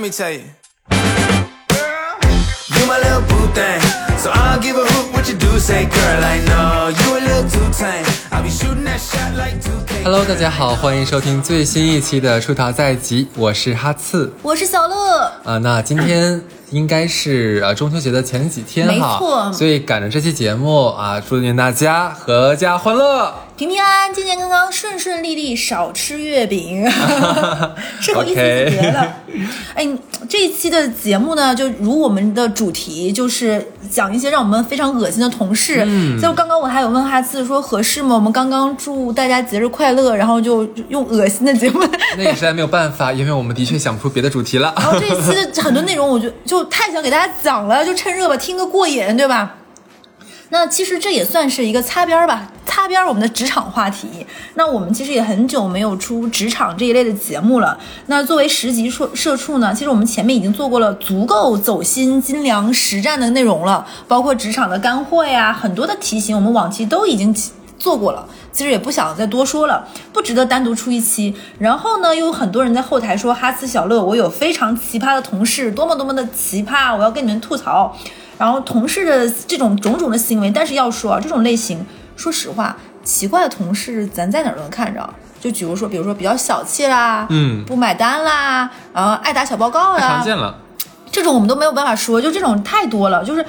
let me tell you. Girl, you my little boo thing. So I'll give a hoot what you do say, girl. I know you a little too tame. I'll be shooting that shot like 2K. Hello，大家好，欢迎收听最新一期的《出逃在即》，我是哈刺我是小乐，啊、那今天应该是呃中秋节的前几天哈，没错所以赶着这期节目啊，祝愿大家阖家欢乐。平平安安、健健康康、顺顺利利，少吃月饼，吃口一丝 OK 节了。哎，这一期的节目呢，就如我们的主题，就是讲一些让我们非常恶心的同事。嗯，就刚刚我还有问哈次说合适吗？我们刚刚祝大家节日快乐，然后就用恶心的节目。那也实在没有办法，因为我们的确想不出别的主题了。然后这一期的很多内容，我就就太想给大家讲了，就趁热吧，听个过瘾，对吧？那其实这也算是一个擦边儿吧，擦边儿我们的职场话题。那我们其实也很久没有出职场这一类的节目了。那作为十级社社畜呢，其实我们前面已经做过了足够走心、精良、实战的内容了，包括职场的干货呀，很多的题型我们往期都已经做过了。其实也不想再多说了，不值得单独出一期。然后呢，又有很多人在后台说哈斯小乐，我有非常奇葩的同事，多么多么的奇葩，我要跟你们吐槽。然后同事的这种种种的行为，但是要说啊，这种类型，说实话，奇怪的同事咱在哪儿都能看着。就比如说，比如说比较小气啦，嗯不买单啦，然后爱打小报告太啦，常见了，这种我们都没有办法说，就这种太多了。就是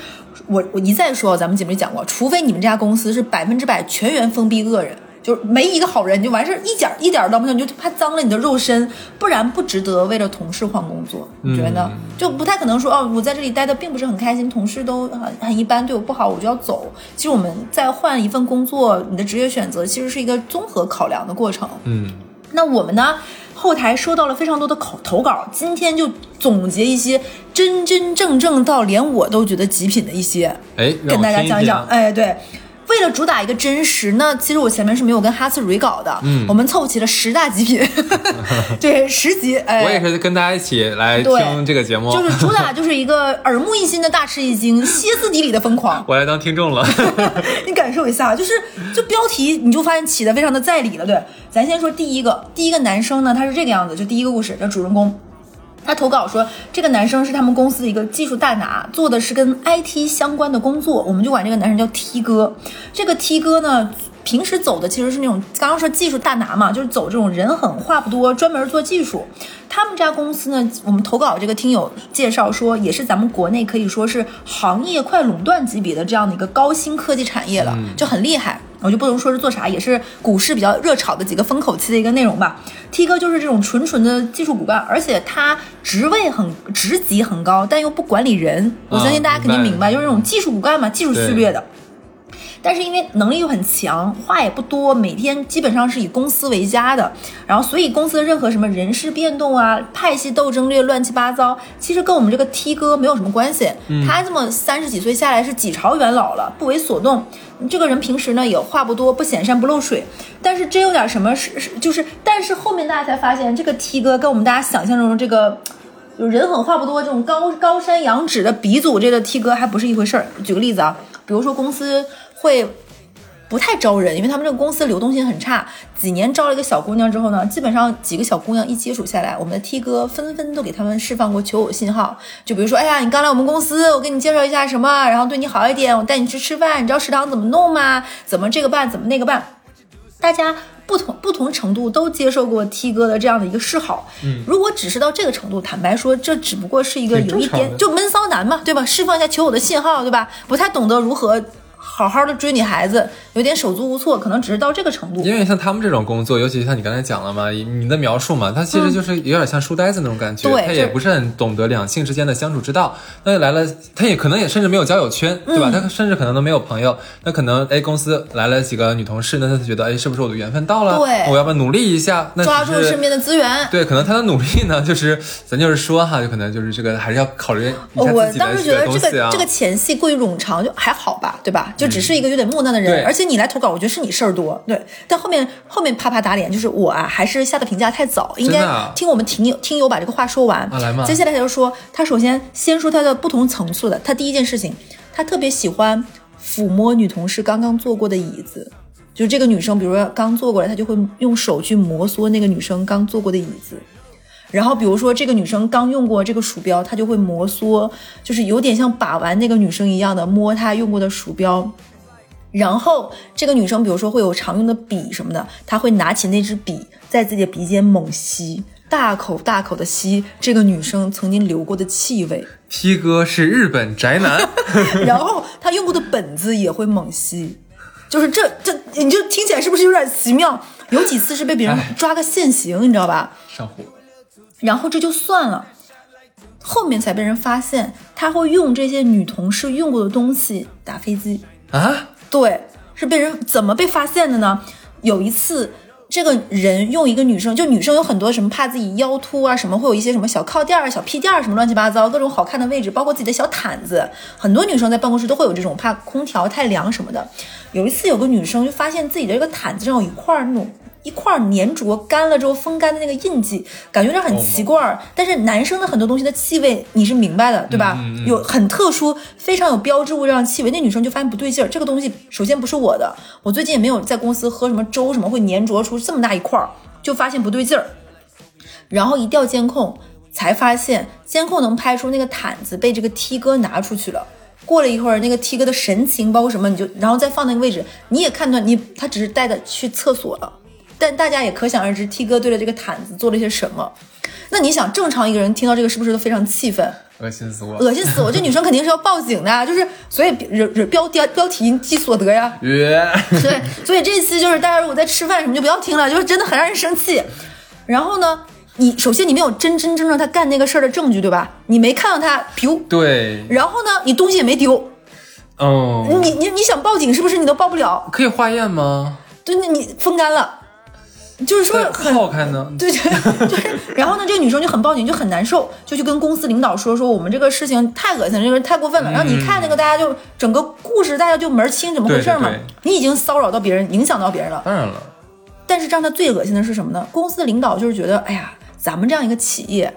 我我一再说，咱们节目里讲过，除非你们这家公司是百分之百全员封闭恶人，就是没一个好人，你就完事儿，一点儿一点儿都不行，你就怕脏了你的肉身，不然不值得为了同事换工作。你觉得呢？就不太可能说哦，我在这里待的并不是很开心，同事都很很一般，对我不好，我就要走。其实我们在换一份工作，你的职业选择其实是一个综合考量的过程。嗯，那我们呢，后台收到了非常多的口投稿，今天就总结一些真真正正到连我都觉得极品的一些，哎，跟大家讲一听啊哎，对。为了主打一个真实，那其实我前面是没有跟哈次 re 稿的，嗯我们凑齐了十大极品，对，十集，哎，我也是跟大家一起来听这个节目，就是主打就是一个耳目一新的大吃一惊、歇斯底里的疯狂，我来当听众了。你感受一下，就是就标题你就发现起的非常的在理了。对，咱先说第一个，第一个男生呢，他是这个样子，就第一个故事，叫主人公。他投稿说，这个男生是他们公司的一个技术大拿，做的是跟 IT 相关的工作，我们就管这个男生叫 T 哥。这个 T 哥呢，平时走的其实是那种刚刚说技术大拿嘛，就是走这种人狠话不多，专门做技术。他们家公司呢，我们投稿这个听友介绍说，也是咱们国内可以说是行业快垄断级别的这样的一个高新科技产业了，就很厉害。我就不能说是做啥，也是股市比较热炒的几个风口期的一个内容吧。T 哥就是这种纯纯的技术骨干，而且他职位很职级很高，但又不管理人。我相信大家肯定明白，明白就是这种技术骨干嘛，技术序列的。但是因为能力又很强，话也不多，每天基本上是以公司为家的，然后所以公司的任何什么人事变动啊、派系斗争这些乱七八糟，其实跟我们这个 T 哥没有什么关系。他这么三十几岁下来是几朝元老了，不为所动。这个人平时呢也话不多，不显山不漏水，但是真有点什么是是就是，但是后面大家才发现，这个 T 哥跟我们大家想象中的这个。就人狠话不多，这种高高山仰止的鼻祖，这个 T 哥还不是一回事儿。举个例子啊，比如说公司会不太招人，因为他们这个公司流动性很差。几年招了一个小姑娘之后呢，基本上几个小姑娘一接触下来，我们的 T 哥纷纷都给他们释放过求偶信号。就比如说，哎呀，你刚来我们公司，我给你介绍一下什么，然后对你好一点，我带你去吃饭，你知道食堂怎么弄吗？怎么这个办，怎么那个办？大家不同不同程度都接受过 T 哥的这样的一个示好。嗯，如果只是到这个程度，坦白说，这只不过是一个有一点就闷骚男嘛，对吧？释放一下求偶的信号，对吧？不太懂得如何好好的追女孩子，有点手足无措，可能只是到这个程度。因为像他们这种工作，尤其像你刚才讲了嘛，你的描述嘛，他其实就是有点像书呆子那种感觉，对他也不是很懂得两性之间的相处之道。那来了，他也可能也甚至没有交友圈，对吧？他甚至可能都没有朋友。那可能哎，公司来了几个女同事，那他就觉得哎，是不是我的缘分到了？对我要不要努力一下？那抓住身边的资源。对，可能他的努力呢，就是咱就是说哈，就可能就是这个还是要考虑一下我当时觉得。这个这个前戏过于冗长，就还好吧，对吧？就只是一个有点木讷的人，对而且你来投稿，我觉得是你事儿多，对。但后面后面啪啪打脸，就是我啊，还是下的评价太早，应该听我们听友听友把这个话说完。啊来嘛接下来他就说，他首先先说他的不同层次的，他第一件事情，他特别喜欢抚摸女同事刚刚坐过的椅子。就是这个女生，比如说刚坐过来，他就会用手去摩挲那个女生刚坐过的椅子。然后比如说这个女生刚用过这个鼠标，他就会摩挲，就是有点像把玩那个女生一样的摸她用过的鼠标。然后这个女生，比如说会有常用的笔什么的，她会拿起那支笔，在自己的鼻尖猛吸，大口大口的吸这个女生曾经留过的气味。T 哥是日本宅男，然后他用过的本子也会猛吸，就是这这，你就听起来是不是有点奇妙？有几次是被别人哎抓个现行，你知道吧？上火。然后这就算了，后面才被人发现他会用这些女同事用过的东西打飞机。啊，对，是被人怎么被发现的呢？有一次，这个人用一个女生，就女生有很多什么怕自己腰突啊，什么会有一些什么小靠垫儿、小屁垫儿，什么乱七八糟各种好看的位置，包括自己的小毯子。很多女生在办公室都会有这种怕空调太凉什么的。有一次，有个女生就发现自己的这个毯子上有一块那种。一块儿粘着干了之后风干的那个印记，感觉有点很奇怪儿。但是男生的很多东西的气味你是明白的，对吧？有很特殊、非常有标志物这样的气味。那女生就发现不对劲儿，这个东西首先不是我的，我最近也没有在公司喝什么粥什么会粘着出这么大一块儿，就发现不对劲儿。然后一调监控，才发现监控能拍出那个毯子被这个 T 哥拿出去了。过了一会儿，那个 T 哥的神情，包括什么，你就然后再放那个位置，你也看到你他只是带着去厕所了。但大家也可想而知，T 哥对着这个毯子做了些什么。那你想，正常一个人听到这个是不是都非常气愤？恶心死我！恶心死我！这女生肯定是要报警的，啊 就是所以标标标题即所得呀。约，对，所以这一期就是大家如果在吃饭什么就不要听了，就是真的很让人生气。然后呢，你首先你没有真真正正他干那个事儿的证据，对吧？你没看到他，丢，对，然后呢，你东西也没丢，哦，你你你想报警是不是你都报不了？可以化验吗？对，那你风干了，就是说很好看呢？对对对，然后呢，这个女生就很报警，就很难受，就去跟公司领导说说我们这个事情太恶心了，这个太过分了。然后你看那个大家就整个故事大家就门儿清怎么回事嘛对对对？你已经骚扰到别人，影响到别人了。当然了，但是让他最恶心的是什么呢？公司领导就是觉得，哎呀，咱们这样一个企业，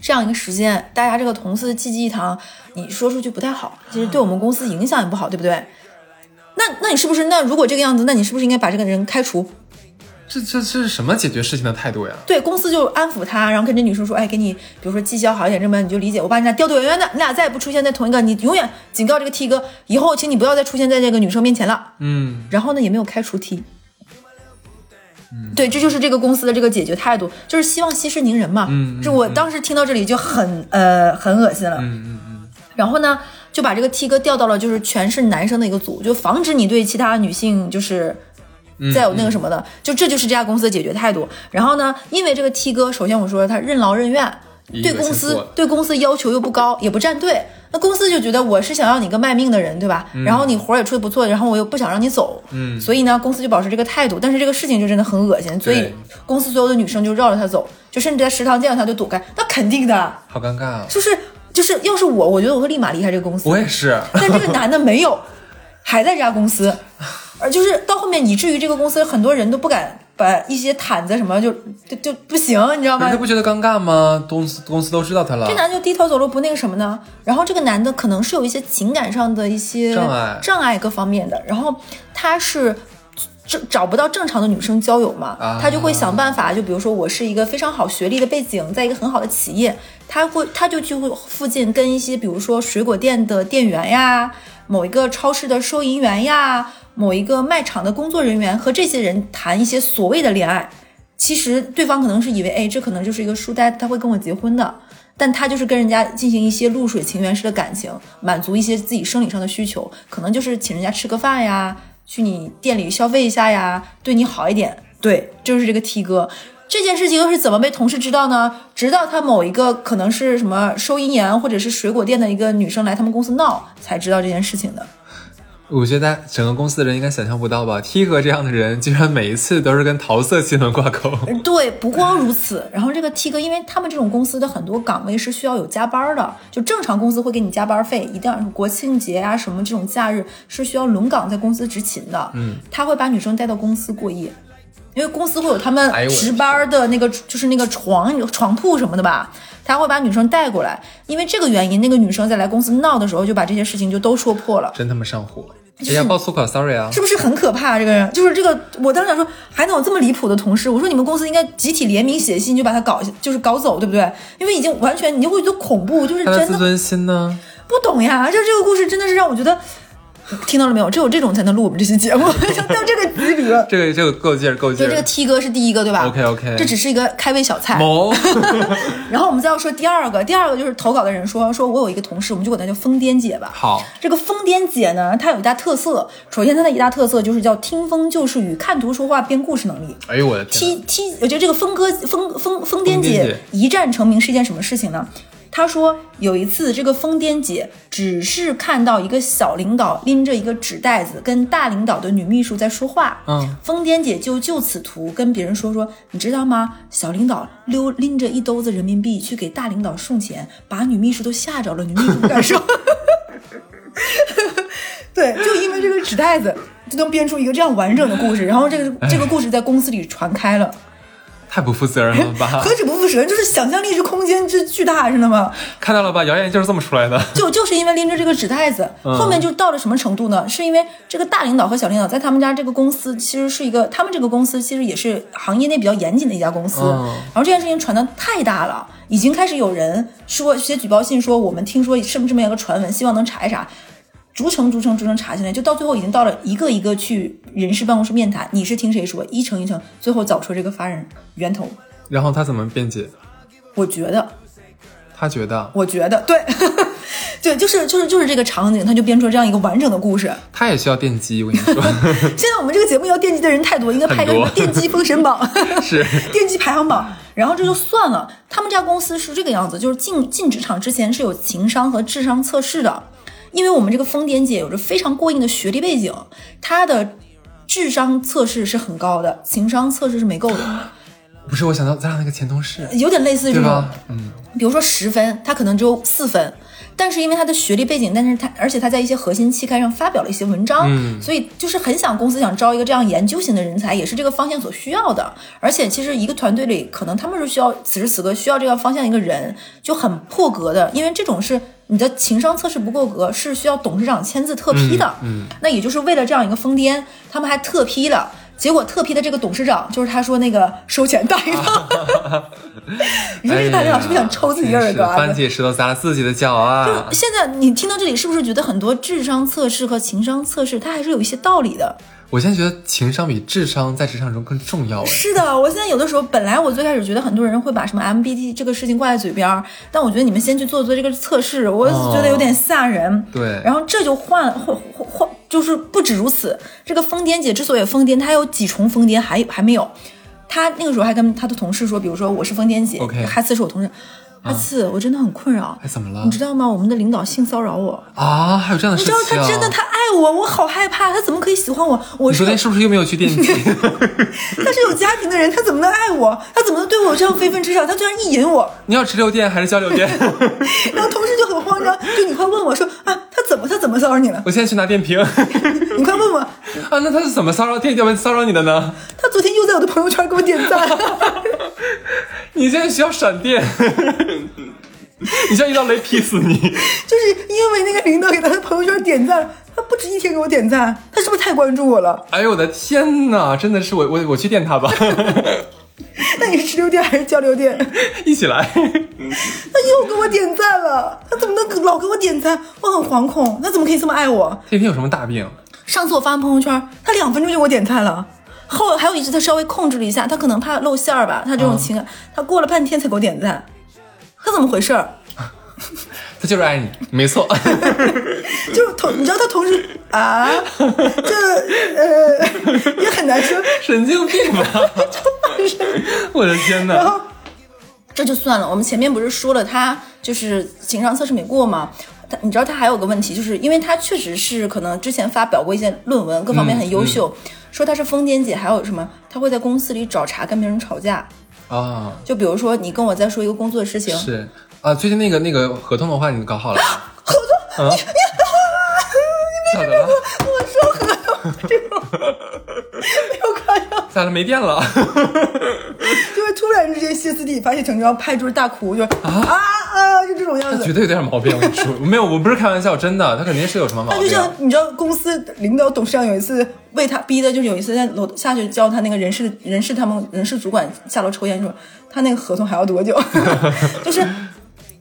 这样一个时间，大家这个同事济济一堂，你说出去不太好，其实对我们公司影响也不好，对不对？那那你是不是？那如果这个样子，那你是不是应该把这个人开除？这这这是什么解决事情的态度呀？对公司就安抚他，然后跟这女生说，哎，给你，比如说绩效好一点，这么你就理解，我把你俩调走远远的，你俩再也不出现在同一个，你永远警告这个 T 哥，以后请你不要再出现在这个女生面前了。嗯，然后呢，也没有开除 T。对，这就是这个公司的这个解决态度，就是希望息事宁人嘛。嗯嗯就我当时听到这里就很呃很恶心了。嗯嗯嗯，然后呢，就把这个 T 哥调到了就是全是男生的一个组，就防止你对其他女性就是嗯再有那个什么的，就这就是这家公司的解决态度。然后呢，因为这个 T 哥，首先我说他任劳任怨，对公司对公司要求又不高，也不站队，那公司就觉得我是想要你个卖命的人，对吧？然后你活儿也出的不错，然后我又不想让你走，嗯所以呢，公司就保持这个态度。但是这个事情就真的很恶心，所以公司所有的女生就绕着他走，就甚至在食堂见到他就躲开，那肯定的，好尴尬啊！就是就是，要是我，我觉得我会立马离开这个公司。我也是，但这个男的没有，还在这家公司，而就是到后面以至于这个公司很多人都不敢把一些毯子什么就就就不行，你知道吗他？不觉得尴尬吗？公司公司都知道他了这，男的就低头走路不那个什么呢？然后这个男的可能是有一些情感上的一些障碍障碍各方面的，然后他是。找找不到正常的女生交友嘛，啊他就会想办法，就比如说我是一个非常好学历的背景，在一个很好的企业，他会他就去会附近跟一些比如说水果店的店员呀，某一个超市的收银员呀，某一个卖场的工作人员和这些人谈一些所谓的恋爱，其实对方可能是以为，哎，这可能就是一个书呆子，他会跟我结婚的，但他就是跟人家进行一些露水情缘式的感情，满足一些自己生理上的需求，可能就是请人家吃个饭呀，去你店里消费一下呀，对你好一点。对，就是这个 T 哥。这件事情又是怎么被同事知道呢？直到他某一个可能是什么收银员或者是水果店的一个女生来他们公司闹，才知道这件事情的。我觉得整个公司的人应该想象不到吧？T 哥这样的人，居然每一次都是跟桃色新闻挂钩。对，不光如此，然后这个 T 哥，因为他们这种公司的很多岗位是需要有加班的，就正常公司会给你加班费，一定要国庆节啊什么这种假日是需要轮岗在公司执勤的。嗯，他会把女生带到公司过夜，因为公司会有他们值班的那个，就是那个床床铺什么的吧。他会把女生带过来，因为这个原因，那个女生在来公司闹的时候，就把这些事情就都说破了。真他妈上火！哎呀，爆粗口，sorry 啊。是不是很可怕？这个人就是这个，我当时想说，还能有这么离谱的同事？我说你们公司应该集体联名写信，就把他搞，就是搞走，对不对？因为已经完全，你就会觉得恐怖，就是真的自尊心呢？不懂呀。就这个故事真的是让我觉得，听到了没有？只有这种才能录我们这期节目，就到这个级别。这个这个够劲儿，够劲儿。就这个 T 哥是第一个，对吧 OK，OK 这只是一个开胃小菜。某 然后我们再要说第二个，第二个就是投稿的人说，说我有一个同事，我们就管他叫疯癫姐吧。好，这个疯癫姐呢，她有一大特色，首先她的一大特色就是叫听风就是雨，看图说话编故事能力。哎呦我的天 T 哪！T，我觉得这个疯哥疯疯疯癫姐一战成名是一件什么事情呢？她说有一次，这个疯癫姐只是看到一个小领导拎着一个纸袋子跟大领导的女秘书在说话，嗯，疯癫姐就就此图跟别人说说，你知道吗？小领导溜拎着一兜子人民币去给大领导送钱，把女秘书都吓着了，女秘书不敢说。对，就因为这个纸袋子，就能编出一个这样完整的故事，然后这个这个故事在公司里传开了。太不负责任了吧？何止不负责任，就是想象力之空间之巨大，知道吗？看到了吧？谣言就是这么出来的。就就是因为拎着这个纸袋子，嗯后面就到了什么程度呢？是因为这个大领导和小领导在他们家这个公司，其实是一个，他们这个公司其实也是行业内比较严谨的一家公司。嗯然后这件事情传的太大了，已经开始有人说写举报信说，我们听说是不是这么样一个传闻，希望能查一查。逐层逐层逐层查进来，就到最后已经到了一个一个去人事办公室面谈，你是听谁说，一层一层，最后找出这个发人源头。然后他怎么辩解？我觉得他觉得我觉得对，对，就是就是就是这个场景，他就编出了这样一个完整的故事。他也需要电击，我跟你说，现在我们这个节目要电击的人太多，应该拍个什么很多电击封神榜，是电击排行榜。然后这就算了，他们家公司是这个样子，就是进进职场之前是有情商和智商测试的，因为我们这个疯癫姐有着非常过硬的学历背景，她的智商测试是很高的，情商测试是没够的，不是我想到咱俩那个前同事，有点类似这种？嗯，比如说十分，他可能只有四分，但是因为他的学历背景，但是他而且他在一些核心期刊上发表了一些文章，嗯所以就是很想公司想招一个这样研究型的人才，也是这个方向所需要的。而且其实一个团队里，可能他们是需要此时此刻需要这个方向一个人，就很破格的，因为这种是你的情商测试不够格，是需要董事长签字特批的。嗯那也就是为了这样一个疯癫，他们还特批了。结果特批的这个董事长，就是他说那个收钱大领导，你说这个大领导是不是想抽自己耳朵啊？哎真是番茄石头砸自己的脚啊！现在你听到这里，是不是觉得很多智商测试和情商测试，它还是有一些道理的？我现在觉得情商比智商在职场中更重要哎。是的，我现在有的时候，本来我最开始觉得很多人会把什么 MBT 这个事情挂在嘴边儿，但我觉得你们先去做做这个测试，我觉得有点吓人。对然后这就换换换换，就是不止如此，这个疯癫姐之所以疯癫，她有几重疯癫，还还没有。她那个时候还跟她的同事说，比如说我是疯癫姐哈次是我同事，哈次、我真的很困扰。哎，怎么了你？知道吗？我们的领导性骚扰我。啊，还有这样的你知事情啊？道他真的他爱我，我好害怕，他怎么可以喜欢我？我昨天是不是又没有去电梯？他是有家庭的人，他怎么能爱我？他怎么能对我有这样非分之想？他居然意淫我，你要直流电还是交流电？然后同事就很慌张，就你快问我说啊，他怎么他怎么骚扰你了？我现在去拿电瓶啊！你快问问啊，那他是怎么骚扰电要不然骚扰你的呢？他昨天又在我的朋友圈给我点赞，你现在需要闪电，你像一道雷劈死你！就是因为那个领导给他的朋友圈点赞，他不止一天给我点赞，他是不是太关注我了？哎呦我的天哪，真的是我我我去电他吧，那你是直流电还是交流电？一起来。他又给我点赞了，他怎么能老给我点赞？我很惶恐，他怎么可以这么爱我？天天有什么大病？上次我发完朋友圈，他两分钟就给我点赞了。后还有一次，他稍微控制了一下，他可能怕露馅儿吧，他这种情感，他过了半天才给我点赞，他怎么回事儿？他就是爱你，没错。就是同，你知道他同时啊，这呃也很难说。神经病吧！我的天哪！然后这就算了，我们前面不是说了他就是情商测试没过吗？他你知道他还有个问题，就是因为他确实是可能之前发表过一些论文，各方面很优秀，说他是疯癫姐，还有什么他会在公司里找茬跟别人吵架。啊，就比如说你跟我在说一个工作的事情，是啊，最近那个那个合同的话，你搞好了吗？合同？啊？咋的了？我说合同这种没有夸张，咋了？没电了？就会突然之间歇斯底里发泄成这样，拍桌大哭，就啊啊就这种样子他绝。对有点毛病，我跟你说，没有，我不是开玩笑，真的，他肯定是有什么毛病。他就像你知道，公司领导董事长有一次为他逼的，就是有一次在楼下去叫他那个人事人事他们人事主管下楼抽烟，说他那个合同还要多久？就是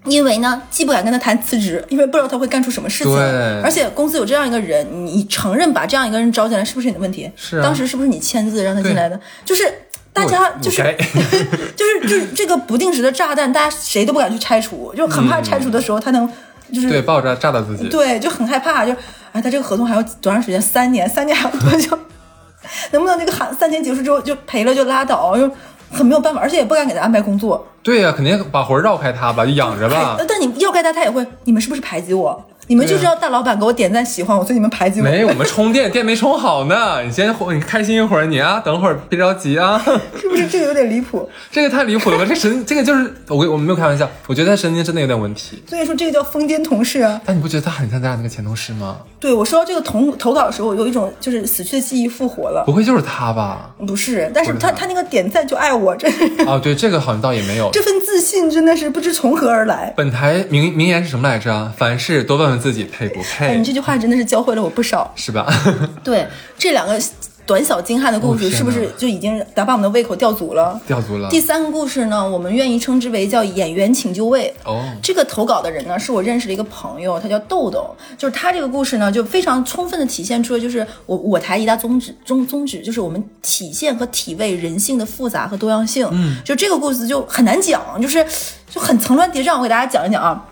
因为呢，既不敢跟他谈辞职，因为不知道他会干出什么事情，对而且公司有这样一个人，你你承认把这样一个人招进来，是不是你的问题？是啊当时是不是你签字让他进来的？就是。大家就是 就是就是这个不定时的炸弹，大家谁都不敢去拆除，就很怕拆除的时候他能就是对，爆炸炸到自己。对，就很害怕，就哎，他这个合同还有多长时间？三年，三年还有多久？能不能那个喊三年结束之后就赔了就拉倒？就很没有办法，而且也不敢给他安排工作。对呀、肯定把活儿绕开他吧，就养着吧哎。但你要开他，他也会，你们是不是排挤我？你们就知道大老板给我点赞喜欢我，所以你们排挤我。没有，我们 充电，电没充好呢。你先你开心一会儿，你啊，等会儿别着急啊。是不是这个有点离谱？这个太离谱了吧？这神，这个就是我我没有开玩笑，我觉得他神经真的有点问题。所以说这个叫疯癫同事啊。但你不觉得他很像咱俩那个前同事吗？对我收到这个投投稿的时候，有一种就是死去的记忆复活了。不会就是他吧？不是，但是他他他那个点赞就爱我，这啊哦，对，这个好像倒也没有。这份自信真的是不知从何而来。本台名名言是什么来着？凡事多问问自己配不哎，配你，这句话真的是教会了我不少。是吧？对这两个短小精悍的故事，是不是就已经打把我们的胃口吊足了？吊足了。第三个故事呢，我们愿意称之为叫演员请就位。哦，这个投稿的人呢，是我认识的一个朋友，他叫豆豆。就是他这个故事呢，就非常充分的体现出了就是我我台一大宗旨宗宗旨，就是我们体现和体味人性的复杂和多样性。嗯，就这个故事就很难讲，就是就很层峦叠嶂。我给大家讲一讲啊。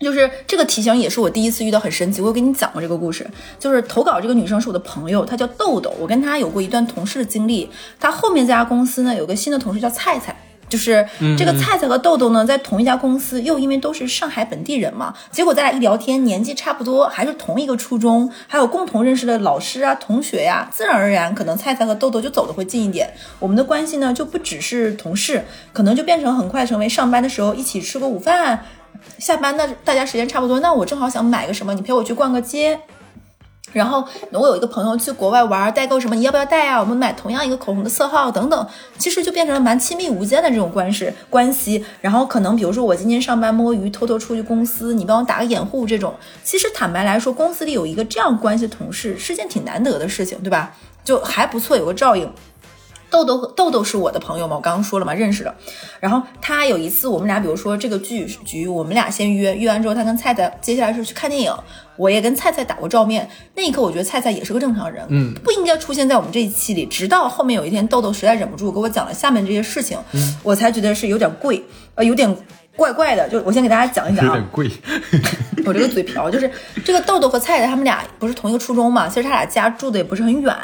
就是这个题型也是我第一次遇到很神奇，我有跟你讲过这个故事。就是投稿这个女生是我的朋友，她叫豆豆，我跟她有过一段同事的经历。她后面这家公司呢有个新的同事叫菜菜，就是这个菜菜和豆豆呢在同一家公司，又因为都是上海本地人嘛，结果咱俩一聊天，年纪差不多，还是同一个初中，还有共同认识的老师啊、同学呀、自然而然可能菜菜和豆豆就走的会近一点。我们的关系呢就不只是同事，可能就变成很快成为上班的时候一起吃个午饭。下班那大家时间差不多，那我正好想买个什么，你陪我去逛个街。然后我有一个朋友去国外玩，代购什么，你要不要带啊？我们买同样一个口红的色号等等，其实就变成了蛮亲密无间的这种关系关系。然后可能比如说我今天上班摸鱼，偷偷出去公司，你帮我打个掩护这种，其实坦白来说，公司里有一个这样关系的同事是件挺难得的事情，对吧？就还不错，有个照应。豆豆豆豆是我的朋友嘛，我刚刚说了嘛，认识的。然后他有一次，我们俩比如说这个剧局，我们俩先约，约完之后，他跟菜菜接下来是去看电影，我也跟菜菜打过照面。那一刻，我觉得菜菜也是个正常人，嗯，不应该出现在我们这一期里。直到后面有一天，豆豆实在忍不住给我讲了下面这些事情，我才觉得是有点贵，呃，有点怪怪的。就我先给大家讲一讲啊有点，贵。我这个嘴瓢，就是这个豆豆和菜菜他们俩不是同一个初中嘛，其实他俩家住的也不是很远，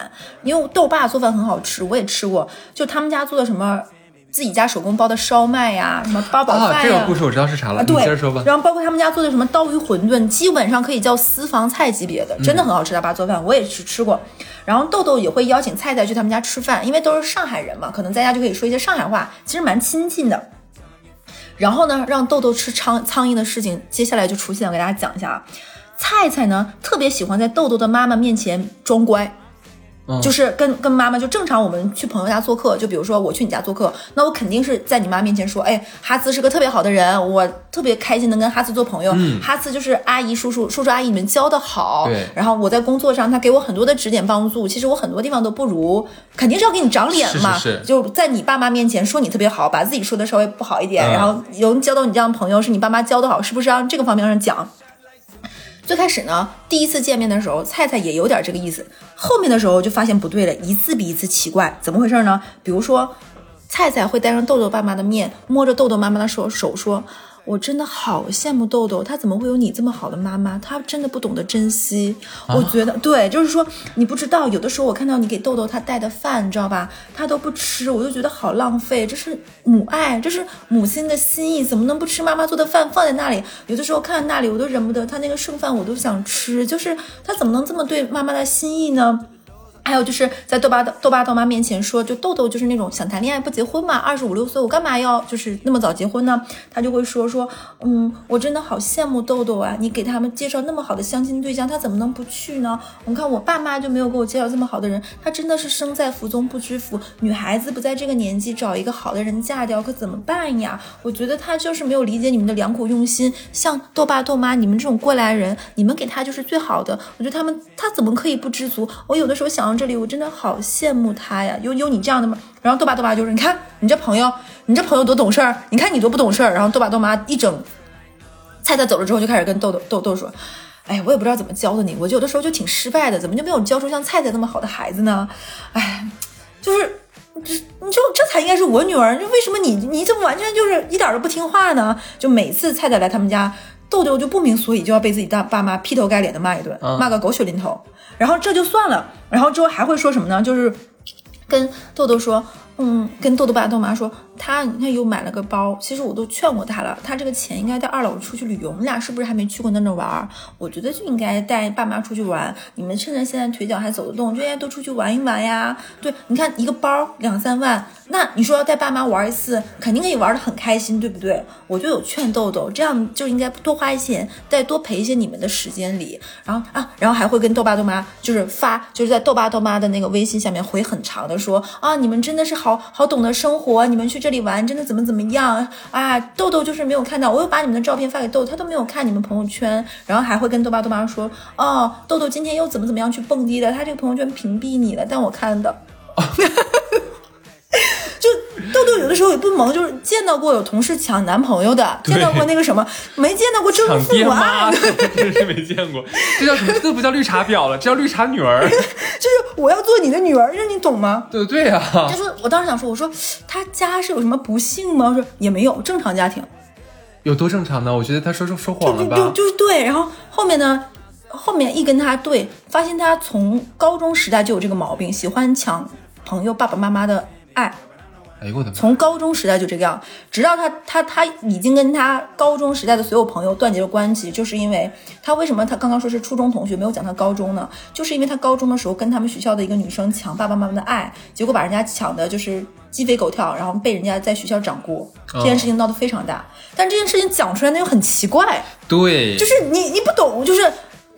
因为豆爸做饭很好吃，我也吃过，就他们家做的什么自己家手工包的烧麦呀，什么八宝饭呀、啊，这个故事我知道是啥了，啊，你对，接着说吧。然后包括他们家做的什么刀鱼馄饨，基本上可以叫私房菜级别的，真的很好吃。他爸做饭我也是吃过。然后豆豆也会邀请菜菜去他们家吃饭，因为都是上海人嘛，可能在家就可以说一些上海话，其实蛮亲近的。然后呢，让豆豆吃苍苍蝇的事情，接下来就出现了，我给大家讲一下啊。菜菜呢，特别喜欢在豆豆的妈妈面前装乖，嗯。就是跟跟妈妈就正常，我们去朋友家做客，就比如说我去你家做客，那我肯定是在你妈面前说，哎，哈兹是个特别好的人，我特别开心能跟哈兹做朋友，哈兹就是阿姨叔叔叔叔阿姨你们教的好，对然后我在工作上他给我很多的指点帮助，其实我很多地方都不如，肯定是要给你长脸嘛，是是是。就在你爸妈面前说你特别好，把自己说的稍微不好一点，嗯。然后有人交到你这样的朋友是你爸妈教的好，是不是让这个方面上讲？最开始呢，第一次见面的时候，菜菜也有点这个意思。后面的时候就发现不对了，一次比一次奇怪，怎么回事呢？比如说，菜菜会带上豆豆爸妈的面，摸着豆豆妈妈的手手说：“我真的好羡慕豆豆，他怎么会有你这么好的妈妈？他真的不懂得珍惜。我觉得对，就是说你不知道，有的时候我看到你给豆豆他带的饭，你知道吧？他都不吃，我就觉得好浪费。这是母爱，这是母亲的心意，怎么能不吃妈妈做的饭放在那里？有的时候看到那里，我都忍不得，他那个剩饭我都想吃。就是他怎么能这么对妈妈的心意呢？还有就是在豆爸豆爸豆妈面前说，就豆豆就是那种想谈恋爱不结婚嘛，二十五六岁我干嘛要就是那么早结婚呢？他就会说说，嗯，我真的好羡慕豆豆啊，你给他们介绍那么好的相亲对象，他怎么能不去呢？我看我爸妈就没有给我介绍这么好的人，他真的是生在福中不知福。女孩子不在这个年纪找一个好的人嫁掉，可怎么办呀？我觉得他就是没有理解你们的良苦用心。像豆爸豆妈，你们这种过来人，你们给他就是最好的。我觉得他们他怎么可以不知足？我有的时候想这里，我真的好羡慕他呀！有有你这样的吗？然后豆爸豆妈就是，你看你这朋友，你这朋友多懂事儿，你看你多不懂事儿。然后豆爸豆妈一整，菜菜走了之后，就开始跟豆豆豆豆说，哎，我也不知道怎么教的你，我有的时候就挺失败的，怎么就没有教出像菜菜那么好的孩子呢？哎，就是。这你就这才应该是我女儿，就为什么你你怎么完全就是一点都不听话呢？就每次菜菜来他们家，豆豆就不明所以，就要被自己大爸妈劈头盖脸的骂一顿，嗯骂个狗血淋头。然后这就算了，然后之后还会说什么呢？就是跟豆豆说，嗯，跟豆豆爸豆妈说，他你看又买了个包，其实我都劝过他了，他这个钱应该带二老出去旅游，你俩是不是还没去过那那玩？我觉得就应该带爸妈出去玩，你们趁着现在腿脚还走得动，就应该多出去玩一玩呀。对，你看一个包两三万，那你说要带爸妈玩一次，肯定可以玩得很开心，对不对？我就有劝豆豆，这样就应该多花一些钱，再多陪一些你们的时间里，然后啊，然后还会跟豆爸豆妈就是发，就是在豆爸豆妈的那个微信下面回很长的说啊，你们真的是好好懂得生活，你们去这里玩真的怎么怎么样啊？豆豆就是没有看到，我又把你们的照片发给豆豆，他都没有看你们朋友圈，然后还会跟豆爸豆妈说，哦，豆豆今天又怎么怎么样去蹦迪的，他这个朋友圈屏蔽你了，但我看到。就豆豆有的时候也不萌，就是见到过有同事抢男朋友的，见到过那个什么，没见到过征抢父母爱的。真是没见过。这叫什么？这不叫绿茶婊了，这叫绿茶女儿。就是我要做你的女儿，这你懂吗？对对呀、就是我当时想说，我说他家是有什么不幸吗？我说也没有，正常家庭。有多正常呢？我觉得他说说说谎了就就。就是对，然后后面呢，后面一跟他对，发现他从高中时代就有这个毛病，喜欢抢朋友爸爸妈妈的爱。哎呦我的妈！从高中时代就这个样，直到他他他已经跟他高中时代的所有朋友断绝了关系，就是因为他为什么他刚刚说是初中同学，没有讲他高中呢？就是因为他高中的时候跟他们学校的一个女生抢爸爸妈妈的爱，结果把人家抢的就是鸡飞狗跳，然后被人家在学校掌掴，这件事情闹得非常大。但这件事情讲出来那又很奇怪，对，就是你你不懂，就是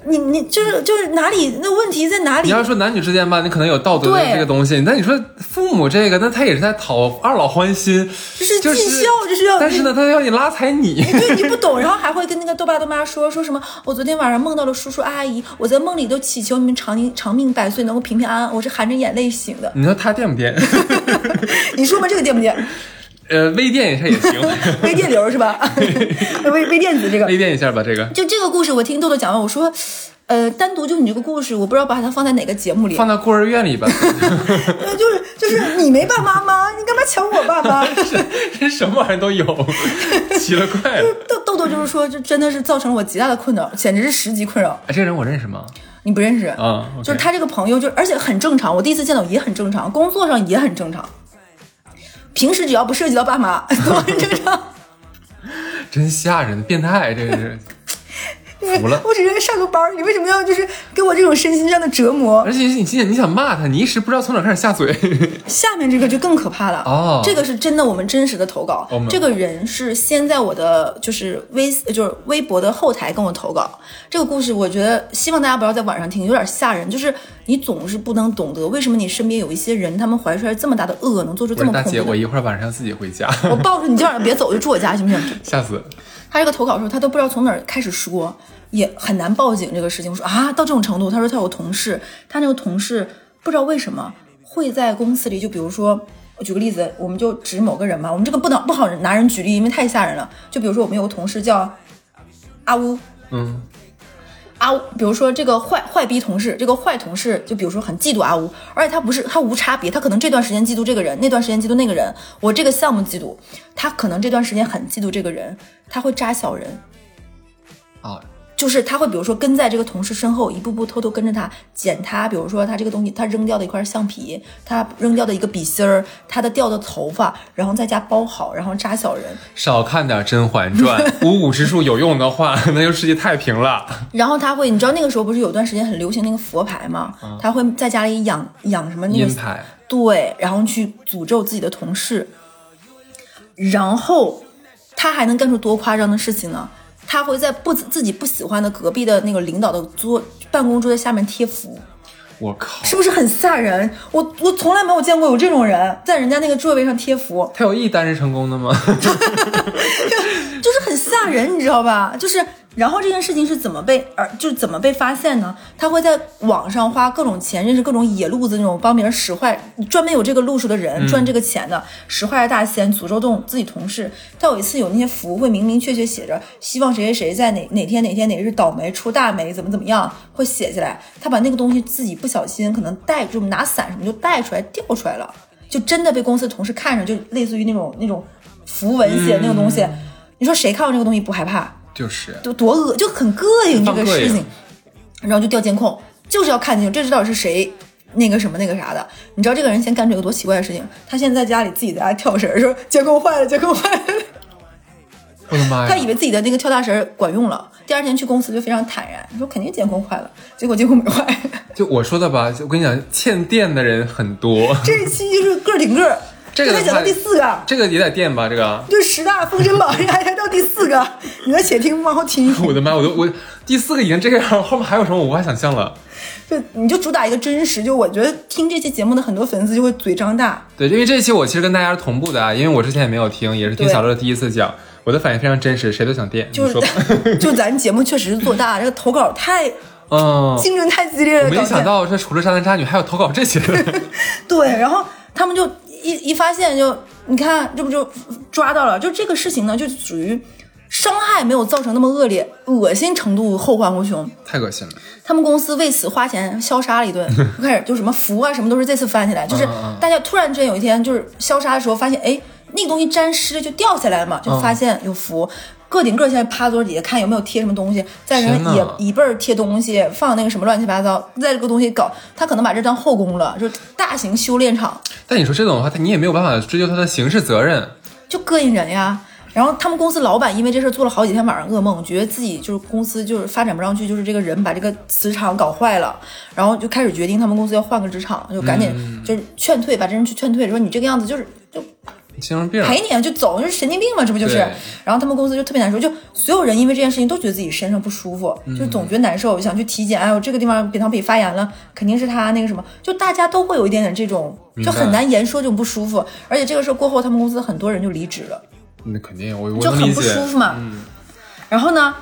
你你就是就是哪里那问题在哪里你？要说男女之间吧，你可能有道德的这个东西，那你说父母这个，那他也是在讨二老欢心，就是尽孝，就是要但是呢，他要你拉踩你，对你不懂，然后还会跟那个豆爸豆妈说说什么？我昨天晚上梦到了叔叔阿姨，我在梦里都祈求你们长命长命百岁，能够平平安安。我是含着眼泪醒的。你说他垫不垫？你说吧，这个垫不电？呃，微电一下也行，微电流是吧？微微电子这个，微电一下吧，这个就这个故事，我听豆豆讲完，我说，呃，单独就你这个故事，我不知道把它放在哪个节目里。放在孤儿院里吧，呃就是就是你没爸妈吗？你干嘛抢我爸妈？这什么玩意儿都有，奇了怪了。豆豆豆就是说，这真的是造成了我极大的困扰，简直是十级困扰。哎，这个人我认识吗？你不认识？啊就是他这个朋友，就而且很正常，我第一次见到也很正常，工作上也很正常，平时只要不涉及到爸妈 都很正常。真吓人，变态，这个是。服了我只是上个班儿，你为什么要就是给我这种身心上的折磨？而且你现在你想骂他，你一时不知道从哪开始下嘴。下面这个就更可怕了哦这个是真的，我们真实的投稿。这个人是先在我的就是微就是微博的后台跟我投稿。这个故事，我觉得希望大家不要在晚上听，有点吓人。就是你总是不能懂得为什么你身边有一些人，他们怀揣这么大的恶，能做出这么恐怖的。我一会儿晚上自己回家，我抱着你，今晚上别走，就住我家，行不行？吓死。他这个投稿的时候，他都不知道从哪儿开始说，也很难报警这个事情。我说啊，到这种程度，他说他有同事，他那个同事不知道为什么会在公司里，就比如说，我举个例子，我们就指某个人嘛，我们这个不能不好拿人举例，因为太吓人了。就比如说，我们有个同事叫阿乌，嗯，阿乌，比如说这个坏坏逼同事，这个坏同事，就比如说很嫉妒阿乌，而且他不是他无差别，他可能这段时间嫉妒这个人，那段时间嫉妒那个人，我这个项目嫉妒，他可能这段时间很嫉妒这个人，他会扎小人。啊，就是他会比如说跟在这个同事身后，一步步偷偷跟着他捡他，比如说他这个东西他扔掉的一块橡皮，他扔掉的一个笔芯儿，他的掉的头发，然后在家包好，然后扎小人，少看点《甄嬛传》，五五之术有用的话，那就世界太平了。然后他会，你知道那个时候不是有段时间很流行那个佛牌吗？他会在家里养养什么那个对，然后去诅咒自己的同事，然后他还能干出多夸张的事情呢？他会在不自己不喜欢的隔壁的那个领导的桌办公桌的下面贴符，我靠，是不是很吓人？我我从来没有见过有这种人在人家那个座位上贴符，他有一单是成功的吗？就是很吓人，你知道吧？就是，然后这件事情是怎么被而就是怎么被发现呢？他会在网上花各种钱，认识各种野路子那种帮别人使坏，专门有这个路数的人赚这个钱的，使坏的大仙，诅咒动自己同事。他有一次有那些符会明明确确写着，希望谁谁谁在哪哪天哪天哪日倒霉出大霉，怎么怎么样，会写下来。他把那个东西自己不小心可能带就拿伞什么就带出来掉出来了，就真的被公司同事看着，就类似于那种那种符文写的那种东西。你说谁看到这个东西不害怕？就是就多恶，就很膈应这个事情然后就调监控，就是要看清楚这知道是谁那个什么那个啥的。你知道这个人先干出一个多奇怪的事情？他现在在家里自己在家跳绳，说监控坏了，监控坏了。我的妈呀！他以为自己的那个跳大绳管用了，第二天去公司就非常坦然，说肯定监控坏了，结果监控没坏。就我说的吧，就我跟你讲，欠电的人很多，这一期就是个顶个儿，这个才讲到第四个。这个也得垫吧？这个，就十大封神榜，还还到第四个，你再且听，往后听。我的妈！我都我第四个已经这个样，后面还有什么我无法想象了。就你就主打一个真实，就我觉得听这期节目的很多粉丝就会嘴张大，对，因为这期我其实跟大家是同步的啊，因为我之前也没有听，也是听小乐第一次讲，我的反应非常真实，谁都想垫。就你说 就咱节目确实是做大，这个投稿太嗯，竞争太激烈了，我没想到这除了渣男渣女还有投稿这些的。对，然后他们就一一发现就你看这不就抓到了，就这个事情呢，就属于伤害没有造成那么恶劣，恶心程度后患无穷。太恶心了。他们公司为此花钱消杀了一顿，就开始就什么符啊什么都是这次翻起来，就是大家突然之间有一天就是消杀的时候发现，哎，那个东西沾湿就掉下来了嘛，就嗯发现有符。个顶个现在趴桌底下看有没有贴什么东西，在人椅椅背儿贴东西，放那个什么乱七八糟，在这个东西搞，他可能把这当后宫了，就大型修炼场，但你说这种的话，他你也没有办法追究他的刑事责任。就膈应人呀。然后他们公司老板因为这事儿做了好几天晚上噩梦，觉得自己就是公司就是发展不上去，就是这个人把这个磁场搞坏了，然后就开始决定他们公司要换个职场，就赶紧就是劝退，把这人去劝退，说你这个样子就是就精神病。赔你啊，就走，就是神经病嘛，这不就是？然后他们公司就特别难受，就所有人因为这件事情都觉得自己身上不舒服，就总觉得难受，想去体检，哎呦这个地方扁桃体发炎了，肯定是他那个什么，就大家都会有一点点这种，就很难言说这种不舒服，而且这个事儿过后，他们公司很多人就离职了。那肯定，我我就很不。舒服嘛。然后呢，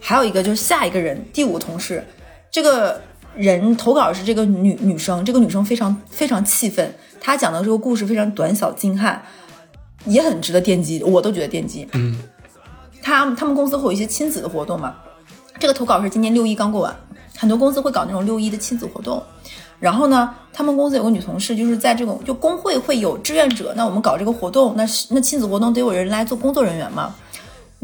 还有一个就是下一个人，第五同事，这个人投稿是这个女女生，这个女生非常非常气愤，她讲的这个故事非常短小精悍，也很值得奠基，我都觉得奠基。嗯，他他们公司会有一些亲子的活动嘛，这个投稿是今年六一刚过完，很多公司会搞那种六一的亲子活动。然后呢，他们公司有个女同事，就是在这种就工会会有志愿者，那我们搞这个活动，那是那亲子活动得有人来做工作人员嘛。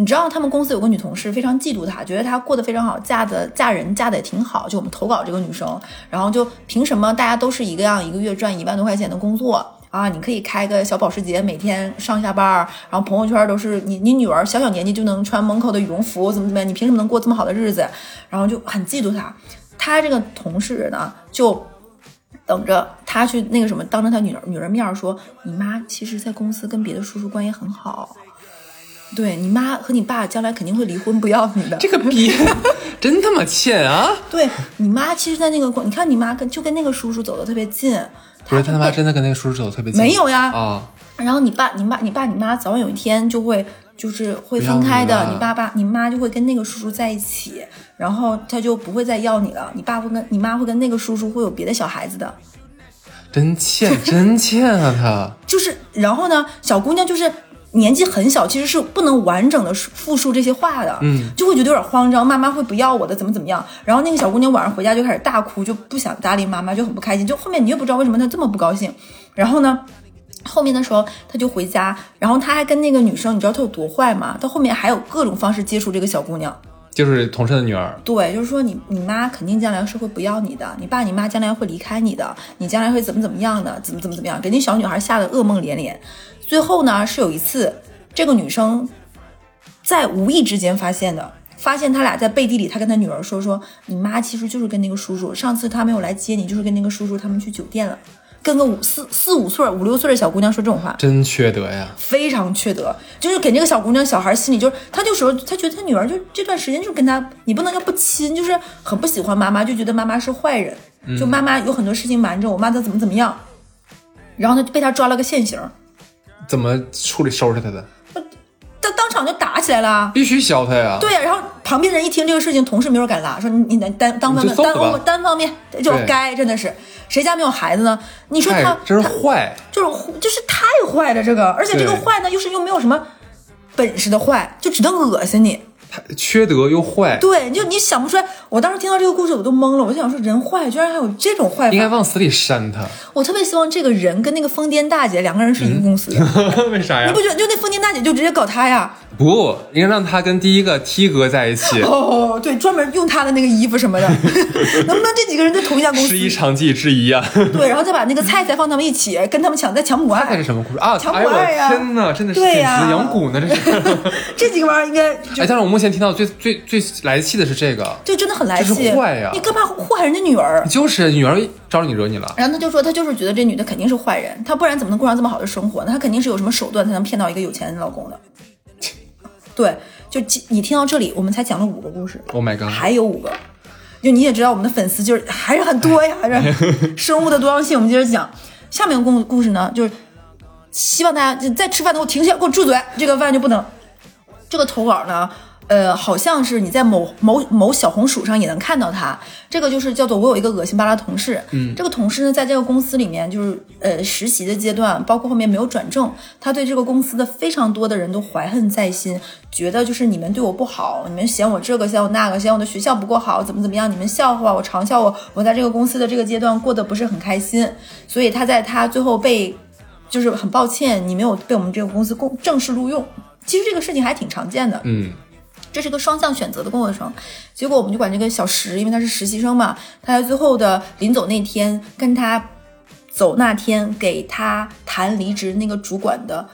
你知道他们公司有个女同事非常嫉妒她，觉得她过得非常好，嫁的嫁人嫁的也挺好。就我们投稿这个女生，然后就凭什么大家都是一个样，一个月赚一万多块钱的工作啊？你可以开个小保时捷，每天上下班，然后朋友圈都是你你女儿小小年纪就能穿门口的羽绒服，怎么怎么样？你凭什么能过这么好的日子？然后就很嫉妒她。她这个同事呢，就等着她去那个什么，当着她女儿女儿面说，你妈其实在公司跟别的叔叔关系很好，对你妈和你爸将来肯定会离婚，不要你的。这个逼 真他妈欠啊！对你妈其实，在那个关，你看你妈跟就跟那个叔叔走的特别近，不是他他妈真的跟那个叔叔走的特别近？没有呀啊，然后你爸、你妈、你爸、你妈早晚有一天就会就是会分开的，你你爸爸、你妈就会跟那个叔叔在一起，然后他就不会再要你了，你爸会跟你妈会跟那个叔叔会有别的小孩子的。真欠，真欠啊他！就是，然后呢，小姑娘就是年纪很小，其实是不能完整的复述这些话的，嗯，就会觉得有点慌张，妈妈会不要我的，怎么怎么样。然后那个小姑娘晚上回家就开始大哭，就不想搭理妈妈，就很不开心。就后面你也不知道为什么她这么不高兴。然后呢，后面的时候她就回家，然后她还跟那个女生，你知道她有多坏吗？她后面还有各种方式接触这个小姑娘。就是同事的女儿，对，就是说你你妈肯定将来是会不要你的，你爸你妈将来会离开你的，你将来会怎么怎么样的，怎么怎么怎么样，给那小女孩吓得噩梦连连。最后呢，是有一次这个女生在无意之间发现的，发现他俩在背地里，他跟他女儿说说，你妈其实就是跟那个叔叔，上次他没有来接你，就是跟那个叔叔他们去酒店了，跟个五四四五岁、五六岁的小姑娘说这种话。真缺德呀！非常缺德，就是给这个小姑娘、小孩心里就是，他就说他觉得他女儿就这段时间就跟他，你不能叫不亲，就是很不喜欢妈妈，就觉得妈妈是坏人，就妈妈有很多事情瞒着我，妈她怎么怎么样，然后他就被他抓了个现行，怎么处理收拾他的？他当场就打起来了。必须削他呀！对呀、然后旁边人一听这个事情，同事没有人敢拉，说你你单单单方面单你就揍吧方单方面就该真的是，谁家没有孩子呢？你说他真是坏，就是就是太坏了，这个，而且这个坏呢，又是又没有什么本事的坏，就只能恶心你。太缺德又坏，对，就你想不出来。我当时听到这个故事，我都懵了。我就想说，人坏居然还有这种坏应该。往死里扇他。我特别希望这个人跟那个疯癫大姐两个人是一个公司的。为啥呀你不？觉得就那疯癫大姐就直接搞他呀？不，应该让他跟第一个 T 哥在一起，哦，对，专门用他的那个衣服什么的，能不能这几个人在同一家公司十？一长记之一啊！对，然后再把那个菜菜放他们一起，跟他们抢，再抢母爱这是。什么故事啊？强哎呦我迫爱呀天哪，真的是简对呀直养蛊呢！这是。这几个玩意儿应该哎，但是我目前听到最最最来气的是这个，就真的很来这气。是坏呀你干嘛祸害人家女儿？就是女儿招你惹你了，然后他就说，他就是觉得这女的肯定是坏人，她不然怎么能过上这么好的生活呢？她肯定是有什么手段才能骗到一个有钱的老公的。对，就你听到这里，我们才讲了五个故事，Oh my god！还有五个。就你也知道，我们的粉丝就是还是很多呀，还是 生物的多样性。我们接着讲下面的故故事呢，就是希望大家就在吃饭的时候停下，给我住嘴，这个饭就不能。这个投稿呢，呃，好像是你在某某某小红书上也能看到他。这个就是叫做我有一个恶心巴拉同事，嗯，这个同事呢，在这个公司里面就是呃实习的阶段，包括后面没有转正，他对这个公司的非常多的人都怀恨在心，觉得就是你们对我不好，你们嫌我这个嫌我那个，嫌我的学校不够好，怎么怎么样，你们笑话我，嘲笑我，我在这个公司的这个阶段过得不是很开心，所以他在他最后被就是很抱歉，你没有被我们这个公司公正式录用。其实这个事情还挺常见的，嗯，这是个双向选择的过程。结果我们就管这个小石，因为他是实习生嘛，他在最后的临走那天，跟他走那天给他谈离职那个主管的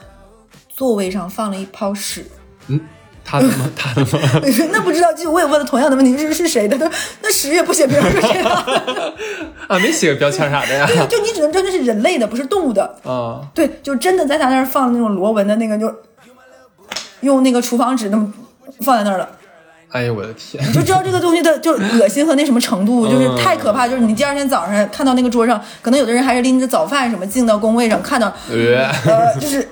座位上放了一泡屎。嗯他的吗？他的吗？那不知道，就我也问了同样的问题，是是谁的？他说那屎也不写别人是谁的，啊，没写个标签啥的呀？对就你只能知道那是人类的，不是动物的。啊，对，就真的在他那儿放那种螺纹的那个，就用那个厨房纸那么放在那儿了。哎呦我的天！你就知道这个东西的就是恶心和那什么程度，就是太可怕。就是你第二天早上看到那个桌上，可能有的人还是拎着早饭什么进到工位上，看到呃，呃，就是